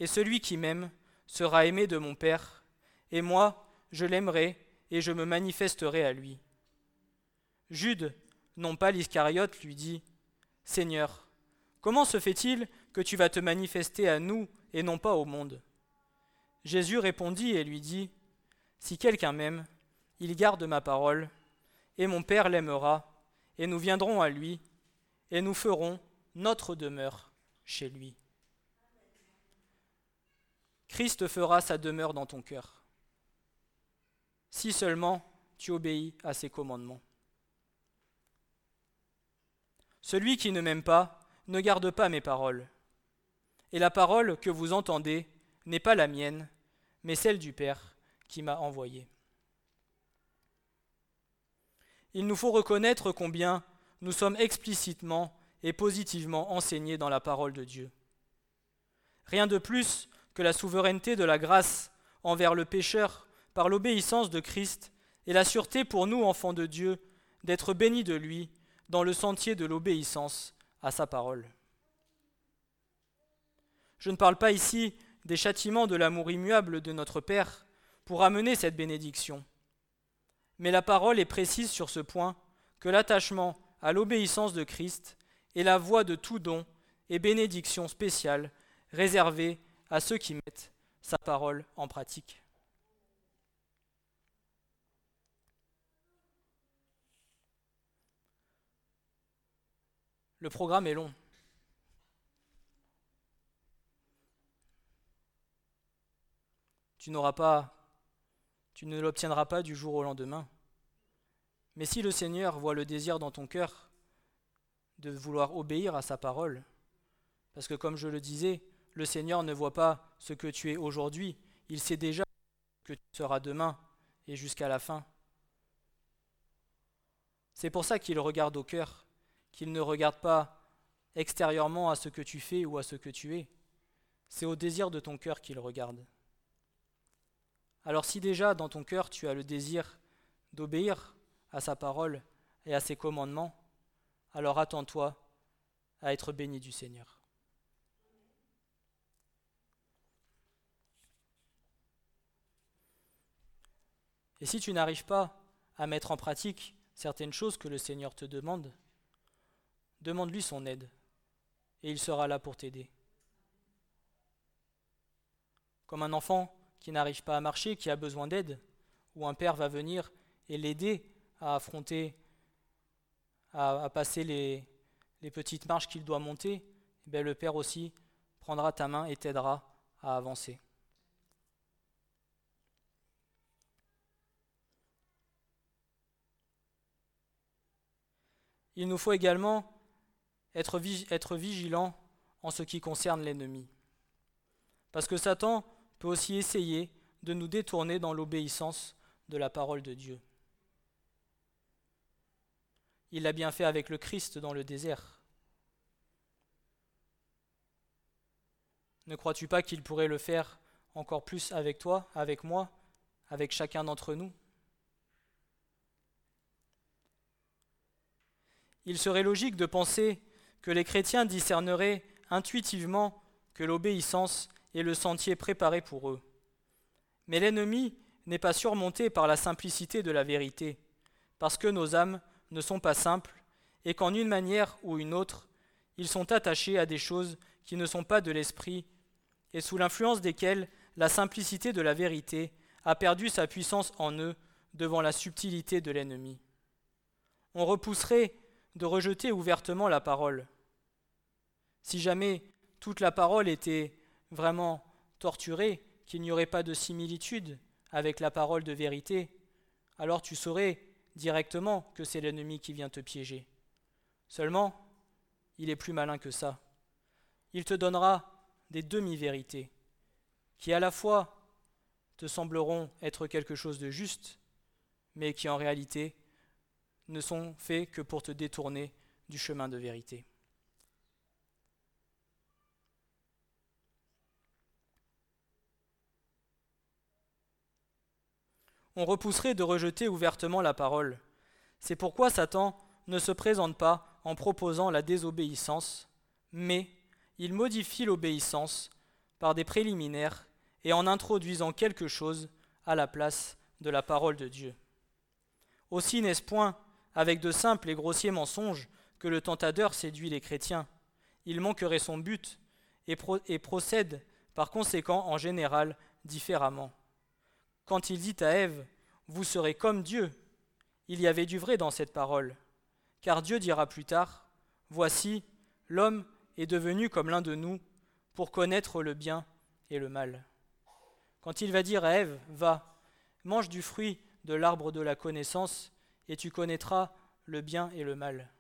Et celui qui m'aime sera aimé de mon Père, et moi, je l'aimerai et je me manifesterai à lui. Jude, non pas l'Iscariote, lui dit Seigneur, comment se fait-il que tu vas te manifester à nous et non pas au monde? Jésus répondit et lui dit Si quelqu'un m'aime, il garde ma parole, et mon Père l'aimera, et nous viendrons à lui, et nous ferons notre demeure chez lui. Christ fera sa demeure dans ton cœur, si seulement tu obéis à ses commandements. Celui qui ne m'aime pas ne garde pas mes paroles. Et la parole que vous entendez n'est pas la mienne, mais celle du Père qui m'a envoyé. Il nous faut reconnaître combien nous sommes explicitement et positivement enseignés dans la parole de Dieu. Rien de plus que la souveraineté de la grâce envers le pécheur par l'obéissance de Christ et la sûreté pour nous, enfants de Dieu, d'être bénis de lui dans le sentier de l'obéissance à sa parole. Je ne parle pas ici des châtiments de l'amour immuable de notre Père pour amener cette bénédiction, mais la parole est précise sur ce point que l'attachement à l'obéissance de Christ est la voie de tout don et bénédiction spéciale réservée à ceux qui mettent sa parole en pratique. Le programme est long. Tu n'auras pas, tu ne l'obtiendras pas du jour au lendemain. Mais si le Seigneur voit le désir dans ton cœur de vouloir obéir à sa parole, parce que comme je le disais, le Seigneur ne voit pas ce que tu es aujourd'hui, il sait déjà que tu seras demain et jusqu'à la fin. C'est pour ça qu'il regarde au cœur qu'il ne regarde pas extérieurement à ce que tu fais ou à ce que tu es. C'est au désir de ton cœur qu'il regarde. Alors si déjà dans ton cœur tu as le désir d'obéir à sa parole et à ses commandements, alors attends-toi à être béni du Seigneur. Et si tu n'arrives pas à mettre en pratique certaines choses que le Seigneur te demande, demande-lui son aide, et il sera là pour t'aider. Comme un enfant qui n'arrive pas à marcher, qui a besoin d'aide, ou un père va venir et l'aider à affronter, à, passer les, petites marches qu'il doit monter, eh le père aussi prendra ta main et t'aidera à avancer. Il nous faut également être, vigilant en ce qui concerne l'ennemi. Parce que Satan peut aussi essayer de nous détourner dans l'obéissance de la parole de Dieu. Il l'a bien fait avec le Christ dans le désert. Ne crois-tu pas qu'il pourrait le faire encore plus avec toi, avec moi, avec chacun d'entre nous? Il serait logique de penser que les chrétiens discerneraient intuitivement que l'obéissance est le sentier préparé pour eux. Mais l'ennemi n'est pas surmonté par la simplicité de la vérité, parce que nos âmes ne sont pas simples, et qu'en une manière ou une autre, ils sont attachés à des choses qui ne sont pas de l'esprit, et sous l'influence desquelles la simplicité de la vérité a perdu sa puissance en eux devant la subtilité de l'ennemi. On repousserait de rejeter ouvertement la parole. Si jamais toute la parole était vraiment torturée, qu'il n'y aurait pas de similitude avec la parole de vérité, alors tu saurais directement que c'est l'ennemi qui vient te piéger. Seulement, il est plus malin que ça. Il te donnera des demi-vérités, qui à la fois te sembleront être quelque chose de juste, mais qui en réalité ne sont faits que pour te détourner du chemin de vérité. On repousserait de rejeter ouvertement la parole. C'est pourquoi Satan ne se présente pas en proposant la désobéissance, mais il modifie l'obéissance par des préliminaires et en introduisant quelque chose à la place de la parole de Dieu. Aussi n'est-ce point avec de simples et grossiers mensonges que le tentateur séduit les chrétiens. Il manquerait son but et, procède par conséquent en général différemment. Quand il dit à Ève, Vous serez comme Dieu, il y avait du vrai dans cette parole, car Dieu dira plus tard, Voici, l'homme est devenu comme l'un de nous pour connaître le bien et le mal. Quand il va dire à Ève, Va, mange du fruit de l'arbre de la connaissance, et tu connaîtras le bien et le mal.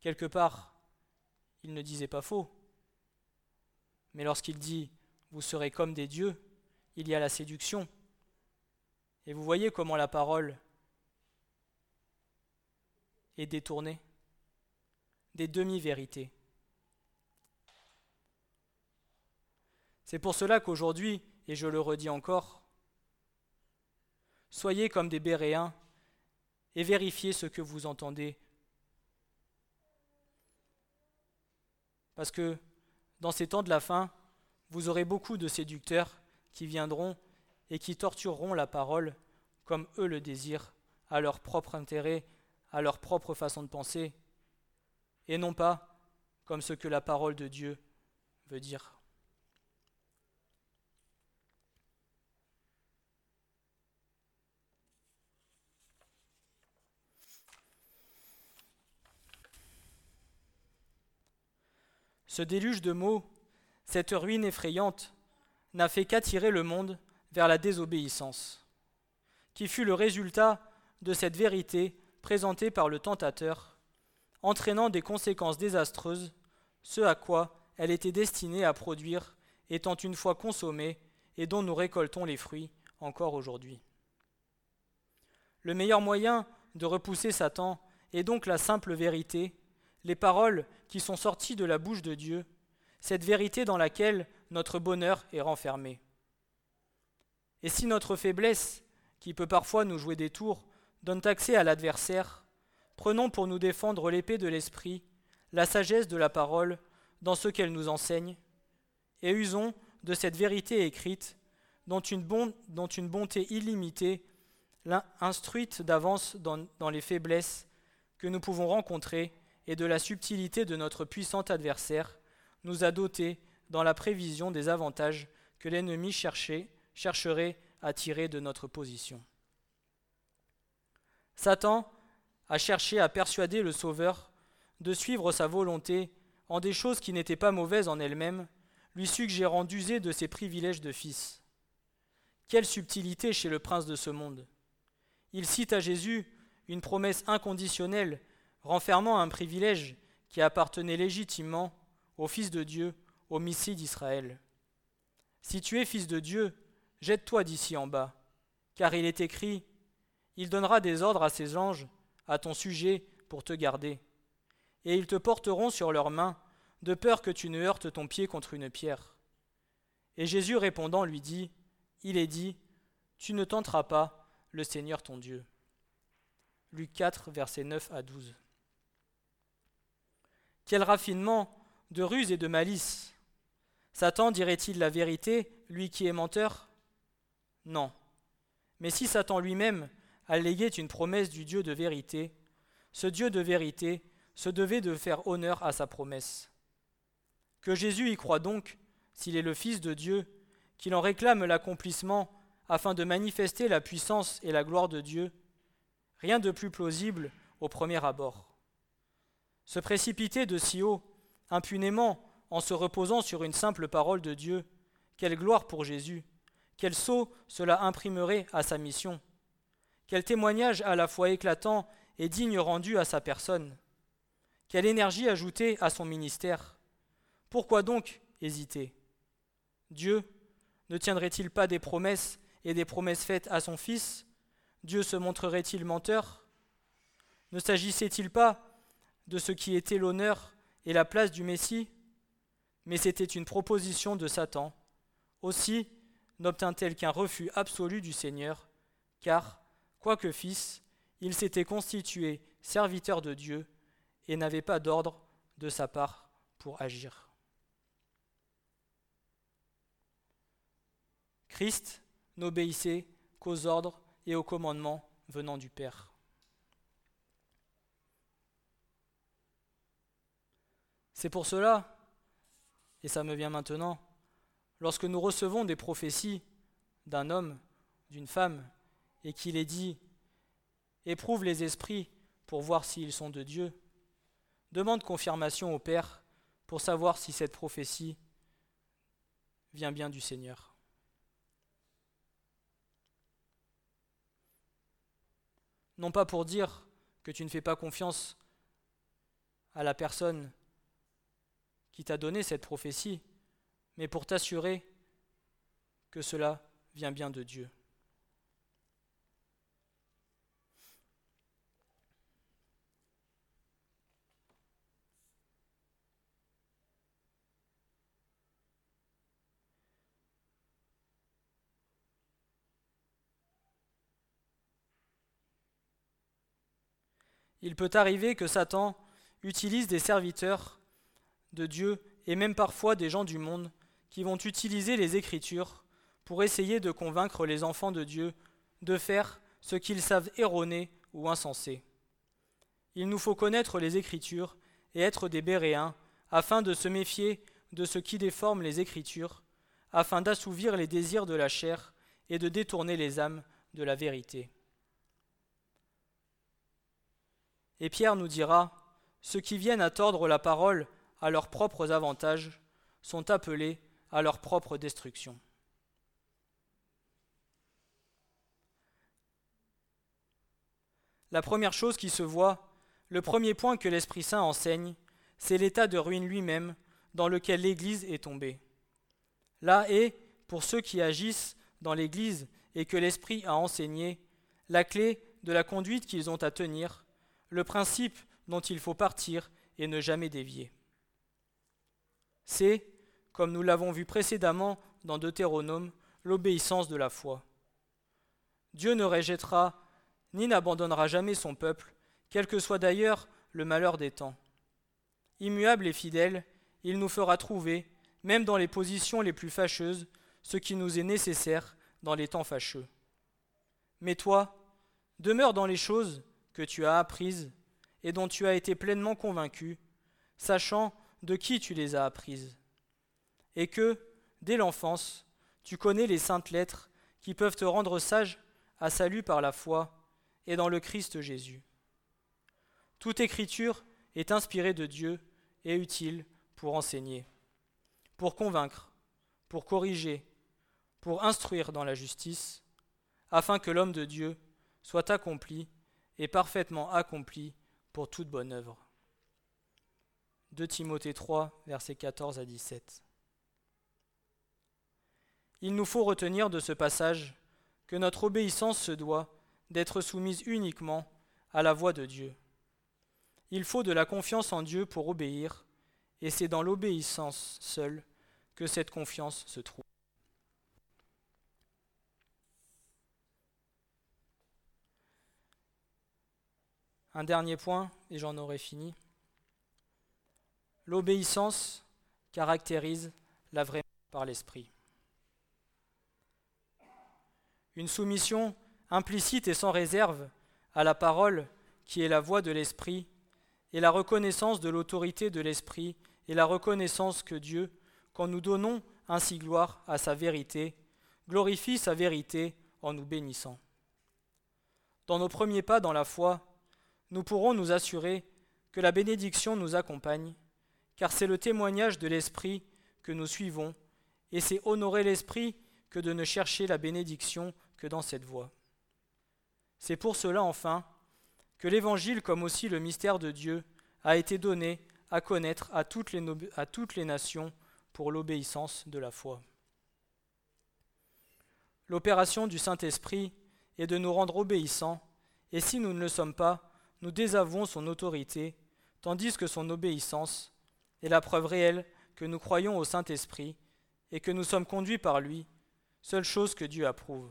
Quelque part, il ne disait pas faux. Mais lorsqu'il dit Vous serez comme des dieux, il y a la séduction. Et vous voyez comment la parole est détournée des demi-vérités. C'est pour cela qu'aujourd'hui, et je le redis encore, Soyez comme des Béréens et vérifiez ce que vous entendez. Parce que dans ces temps de la fin, vous aurez beaucoup de séducteurs qui viendront et qui tortureront la parole comme eux le désirent, à leur propre intérêt, à leur propre façon de penser, et non pas comme ce que la parole de Dieu veut dire. Ce déluge de mots, cette ruine effrayante, n'a fait qu'attirer le monde vers la désobéissance, qui fut le résultat de cette vérité présentée par le tentateur, entraînant des conséquences désastreuses, ce à quoi elle était destinée à produire étant une fois consommée et dont nous récoltons les fruits encore aujourd'hui. Le meilleur moyen de repousser Satan est donc la simple vérité les paroles qui sont sorties de la bouche de Dieu, cette vérité dans laquelle notre bonheur est renfermé. Et si notre faiblesse, qui peut parfois nous jouer des tours, donne accès à l'adversaire, prenons pour nous défendre l'épée de l'esprit, la sagesse de la parole, dans ce qu'elle nous enseigne, et usons de cette vérité écrite, dont une, bonté illimitée, instruite d'avance dans les faiblesses que nous pouvons rencontrer et de la subtilité de notre puissant adversaire, nous a dotés dans la prévision des avantages que l'ennemi chercherait à tirer de notre position. Satan a cherché à persuader le Sauveur de suivre sa volonté en des choses qui n'étaient pas mauvaises en elles-mêmes, lui suggérant d'user de ses privilèges de fils. Quelle subtilité chez le prince de ce monde. Il cite à Jésus une promesse inconditionnelle renfermant un privilège qui appartenait légitimement au Fils de Dieu, au Messie d'Israël. Si tu es Fils de Dieu, jette-toi d'ici en bas, car il est écrit, Il donnera des ordres à ses anges à ton sujet pour te garder, et ils te porteront sur leurs mains, de peur que tu ne heurtes ton pied contre une pierre. Et Jésus répondant lui dit, Il est dit, Tu ne tenteras pas le Seigneur ton Dieu. Luc 4, versets 9 à 12. Quel raffinement de ruse et de malice Satan dirait-il la vérité, lui qui est menteur? Non. Mais si Satan lui-même alléguait une promesse du Dieu de vérité, ce Dieu de vérité se devait de faire honneur à sa promesse. Que Jésus y croit donc, s'il est le Fils de Dieu, qu'il en réclame l'accomplissement afin de manifester la puissance et la gloire de Dieu, rien de plus plausible au premier abord. Se précipiter de si haut, impunément, en se reposant sur une simple parole de Dieu, quelle gloire pour Jésus, quel sceau cela imprimerait à sa mission, quel témoignage à la fois éclatant et digne rendu à sa personne, quelle énergie ajoutée à son ministère. Pourquoi donc hésiter? Dieu ne tiendrait-il pas des promesses et des promesses faites à son Fils? Dieu se montrerait-il menteur? Ne s'agissait-il pas de ce qui était l'honneur et la place du Messie, mais c'était une proposition de Satan. Aussi n'obtint-elle qu'un refus absolu du Seigneur, car, quoique fils, il s'était constitué serviteur de Dieu et n'avait pas d'ordre de sa part pour agir. Christ n'obéissait qu'aux ordres et aux commandements venant du Père. C'est pour cela, et ça me vient maintenant, lorsque nous recevons des prophéties d'un homme, d'une femme, et qu'il est dit Éprouve les esprits pour voir s'ils sont de Dieu, demande confirmation au Père pour savoir si cette prophétie vient bien du Seigneur. Non pas pour dire que tu ne fais pas confiance à la personne qui t'a donné cette prophétie, mais pour t'assurer que cela vient bien de Dieu. Il peut arriver que Satan utilise des serviteurs de Dieu et même parfois des gens du monde qui vont utiliser les Écritures pour essayer de convaincre les enfants de Dieu de faire ce qu'ils savent erroné ou insensé. Il nous faut connaître les Écritures et être des Béréens afin de se méfier de ce qui déforme les Écritures, afin d'assouvir les désirs de la chair et de détourner les âmes de la vérité. Et Pierre nous dira, Ceux qui viennent à tordre la parole à leurs propres avantages, sont appelés à leur propre destruction. La première chose qui se voit, le premier point que l'Esprit Saint enseigne, c'est l'état de ruine lui-même dans lequel l'Église est tombée. Là est, pour ceux qui agissent dans l'Église et que l'Esprit a enseigné, la clé de la conduite qu'ils ont à tenir, le principe dont il faut partir et ne jamais dévier. C'est, comme nous l'avons vu précédemment dans Deutéronome, l'obéissance de la foi. Dieu ne rejettera ni n'abandonnera jamais son peuple, quel que soit d'ailleurs le malheur des temps. Immuable et fidèle, il nous fera trouver, même dans les positions les plus fâcheuses, ce qui nous est nécessaire dans les temps fâcheux. Mais toi, demeure dans les choses que tu as apprises et dont tu as été pleinement convaincu, sachant de qui tu les as apprises, et que, dès l'enfance, tu connais les saintes lettres qui peuvent te rendre sage à salut par la foi et dans le Christ Jésus. Toute écriture est inspirée de Dieu et utile pour enseigner, pour convaincre, pour corriger, pour instruire dans la justice, afin que l'homme de Dieu soit accompli et parfaitement accompli pour toute bonne œuvre. 2 Timothée 3, versets 14 à 17. Il nous faut retenir de ce passage que notre obéissance se doit d'être soumise uniquement à la voix de Dieu. Il faut de la confiance en Dieu pour obéir, et c'est dans l'obéissance seule que cette confiance se trouve. Un dernier point, et j'en aurai fini. L'obéissance caractérise la vraie par l'esprit. Une soumission implicite et sans réserve à la parole qui est la voix de l'esprit et la reconnaissance de l'autorité de l'esprit et la reconnaissance que Dieu, quand nous donnons ainsi gloire à sa vérité, glorifie sa vérité en nous bénissant. Dans nos premiers pas dans la foi, nous pourrons nous assurer que la bénédiction nous accompagne, car c'est le témoignage de l'Esprit que nous suivons, et c'est honorer l'Esprit que de ne chercher la bénédiction que dans cette voie. C'est pour cela, enfin, que l'Évangile, comme aussi le mystère de Dieu, a été donné à connaître à toutes les, nations pour l'obéissance de la foi. L'opération du Saint-Esprit est de nous rendre obéissants, et si nous ne le sommes pas, nous désavouons son autorité, tandis que son obéissance est la preuve réelle que nous croyons au Saint-Esprit et que nous sommes conduits par lui, seule chose que Dieu approuve.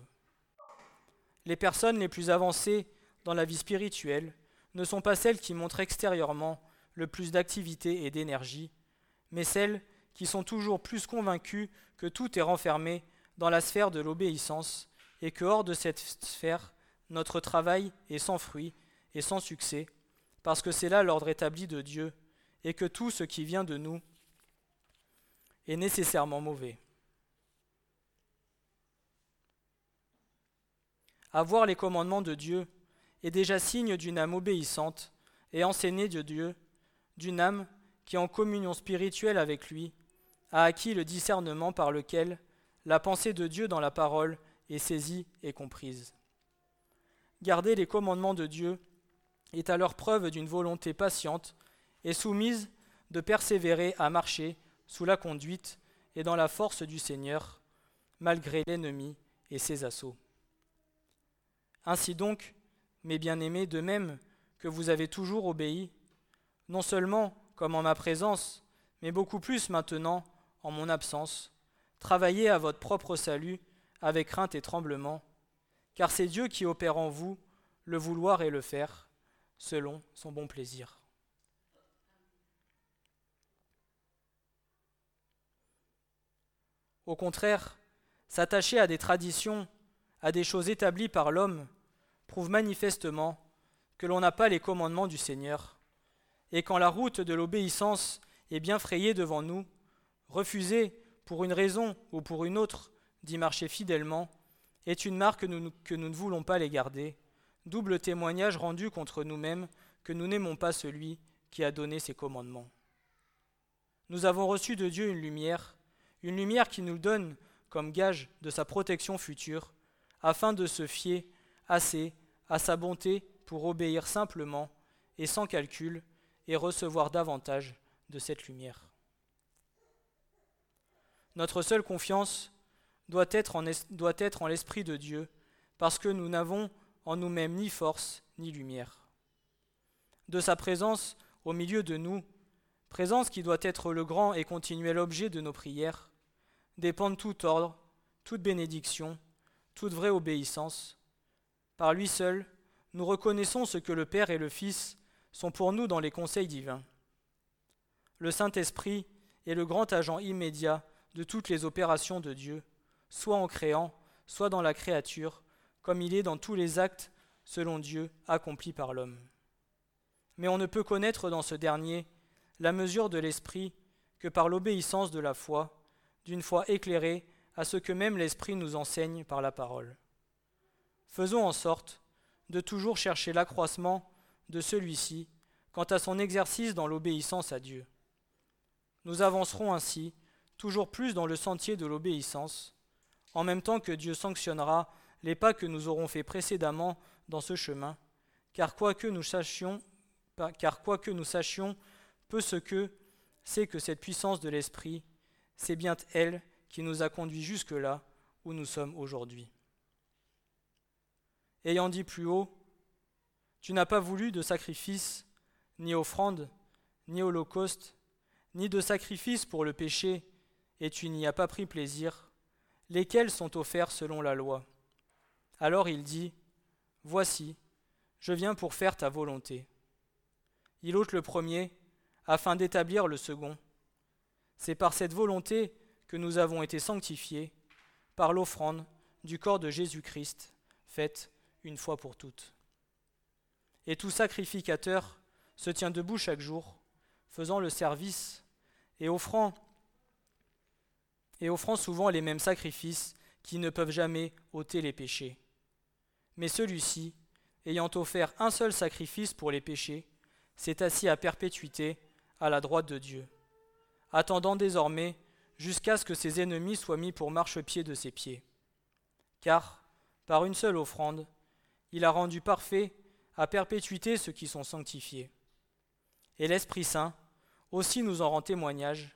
Les personnes les plus avancées dans la vie spirituelle ne sont pas celles qui montrent extérieurement le plus d'activité et d'énergie, mais celles qui sont toujours plus convaincues que tout est renfermé dans la sphère de l'obéissance et que hors de cette sphère, notre travail est sans fruit et sans succès, parce que c'est là l'ordre établi de Dieu, et que tout ce qui vient de nous est nécessairement mauvais. Avoir les commandements de Dieu est déjà signe d'une âme obéissante et enseignée de Dieu, d'une âme qui, en communion spirituelle avec lui, a acquis le discernement par lequel la pensée de Dieu dans la parole est saisie et comprise. Garder les commandements de Dieu est alors preuve d'une volonté patiente et soumise de persévérer à marcher sous la conduite et dans la force du Seigneur, malgré l'ennemi et ses assauts. Ainsi donc, mes bien-aimés, de même que vous avez toujours obéi, non seulement comme en ma présence, mais beaucoup plus maintenant en mon absence, travaillez à votre propre salut avec crainte et tremblement, car c'est Dieu qui opère en vous le vouloir et le faire selon son bon plaisir. Au contraire, s'attacher à des traditions, à des choses établies par l'homme, prouve manifestement que l'on n'a pas les commandements du Seigneur, et quand la route de l'obéissance est bien frayée devant nous, refuser, pour une raison ou pour une autre, d'y marcher fidèlement, est une marque que nous, ne voulons pas les garder, double témoignage rendu contre nous-mêmes que nous n'aimons pas celui qui a donné ses commandements. Nous avons reçu de Dieu une lumière, une lumière qui nous donne comme gage de sa protection future, afin de se fier assez à sa bonté pour obéir simplement et sans calcul et recevoir davantage de cette lumière. Notre seule confiance doit être en, l'Esprit de Dieu, parce que nous n'avons en nous-mêmes ni force ni lumière. De sa présence au milieu de nous, présence qui doit être le grand et continuel objet de nos prières, dépendent tout ordre, toute bénédiction, toute vraie obéissance. Par lui seul, nous reconnaissons ce que le Père et le Fils sont pour nous dans les conseils divins. Le Saint-Esprit est le grand agent immédiat de toutes les opérations de Dieu, soit en créant, soit dans la créature, comme il est dans tous les actes, selon Dieu, accomplis par l'homme. Mais on ne peut connaître dans ce dernier la mesure de l'Esprit que par l'obéissance de la foi, d'une foi éclairée à ce que même l'Esprit nous enseigne par la parole. Faisons en sorte de toujours chercher l'accroissement de celui-ci quant à son exercice dans l'obéissance à Dieu. Nous avancerons ainsi toujours plus dans le sentier de l'obéissance, en même temps que Dieu sanctionnera les pas que nous aurons faits précédemment dans ce chemin, car quoi que nous sachions, car quoi que nous sachions, peu ce que sait que cette puissance de l'Esprit, c'est bien elle qui nous a conduits jusque-là où nous sommes aujourd'hui. Ayant dit plus haut, Tu n'as pas voulu de sacrifice, ni offrande, ni holocauste, ni de sacrifice pour le péché, et tu n'y as pas pris plaisir, lesquels sont offerts selon la loi? Alors il dit, Voici, je viens pour faire ta volonté. Il ôte le premier, afin d'établir le second. C'est par cette volonté que nous avons été sanctifiés, par l'offrande du corps de Jésus-Christ, faite une fois pour toutes. Et tout sacrificateur se tient debout chaque jour, faisant le service et offrant, et offrant souvent les mêmes sacrifices qui ne peuvent jamais ôter les péchés. Mais celui-ci, ayant offert un seul sacrifice pour les péchés, s'est assis à perpétuité à la droite de Dieu, attendant désormais jusqu'à ce que ses ennemis soient mis pour marchepied de ses pieds. Car, par une seule offrande, il a rendu parfait à perpétuité ceux qui sont sanctifiés. Et l'Esprit Saint aussi nous en rend témoignage,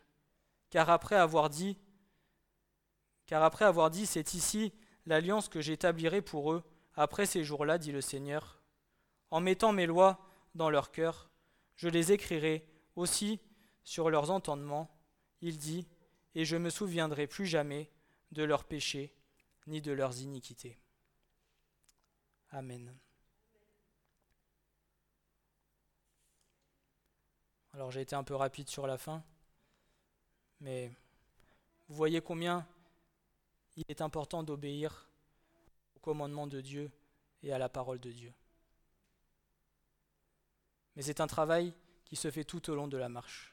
car après avoir dit, car après avoir dit, c'est ici l'alliance que j'établirai pour eux après ces jours-là, dit le Seigneur, en mettant mes lois dans leur cœur, je les écrirai aussi sur leurs entendements, il dit, et je me souviendrai plus jamais de leurs péchés ni de leurs iniquités. Amen. Alors j'ai été un peu rapide sur la fin, mais vous voyez combien il est important d'obéir au commandement de Dieu et à la parole de Dieu. Mais c'est un travail qui se fait tout au long de la marche.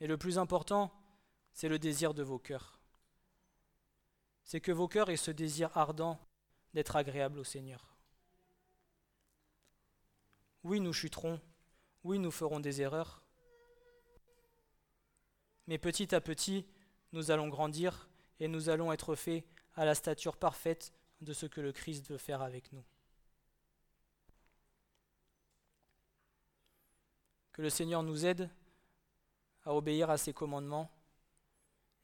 Et le plus important, c'est le désir de vos cœurs. C'est que vos cœurs aient ce désir ardent d'être agréables au Seigneur. Oui, nous chuterons, oui, nous ferons des erreurs, mais petit à petit, nous allons grandir et nous allons être faits à la stature parfaite de ce que le Christ veut faire avec nous. Que le Seigneur nous aide à obéir à ses commandements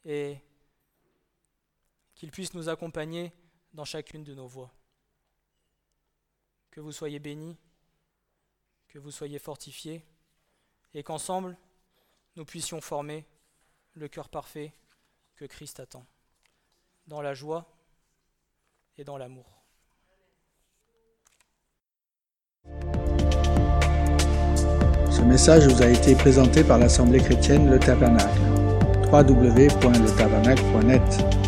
et qu'il puisse nous accompagner dans chacune de nos voies. Que vous soyez bénis, que vous soyez fortifiés et qu'ensemble, nous puissions former le cœur parfait que Christ attend, dans la joie et dans l'amour. Message vous a été présenté par l'Assemblée chrétienne Le Tabernacle. www.letabernacle.net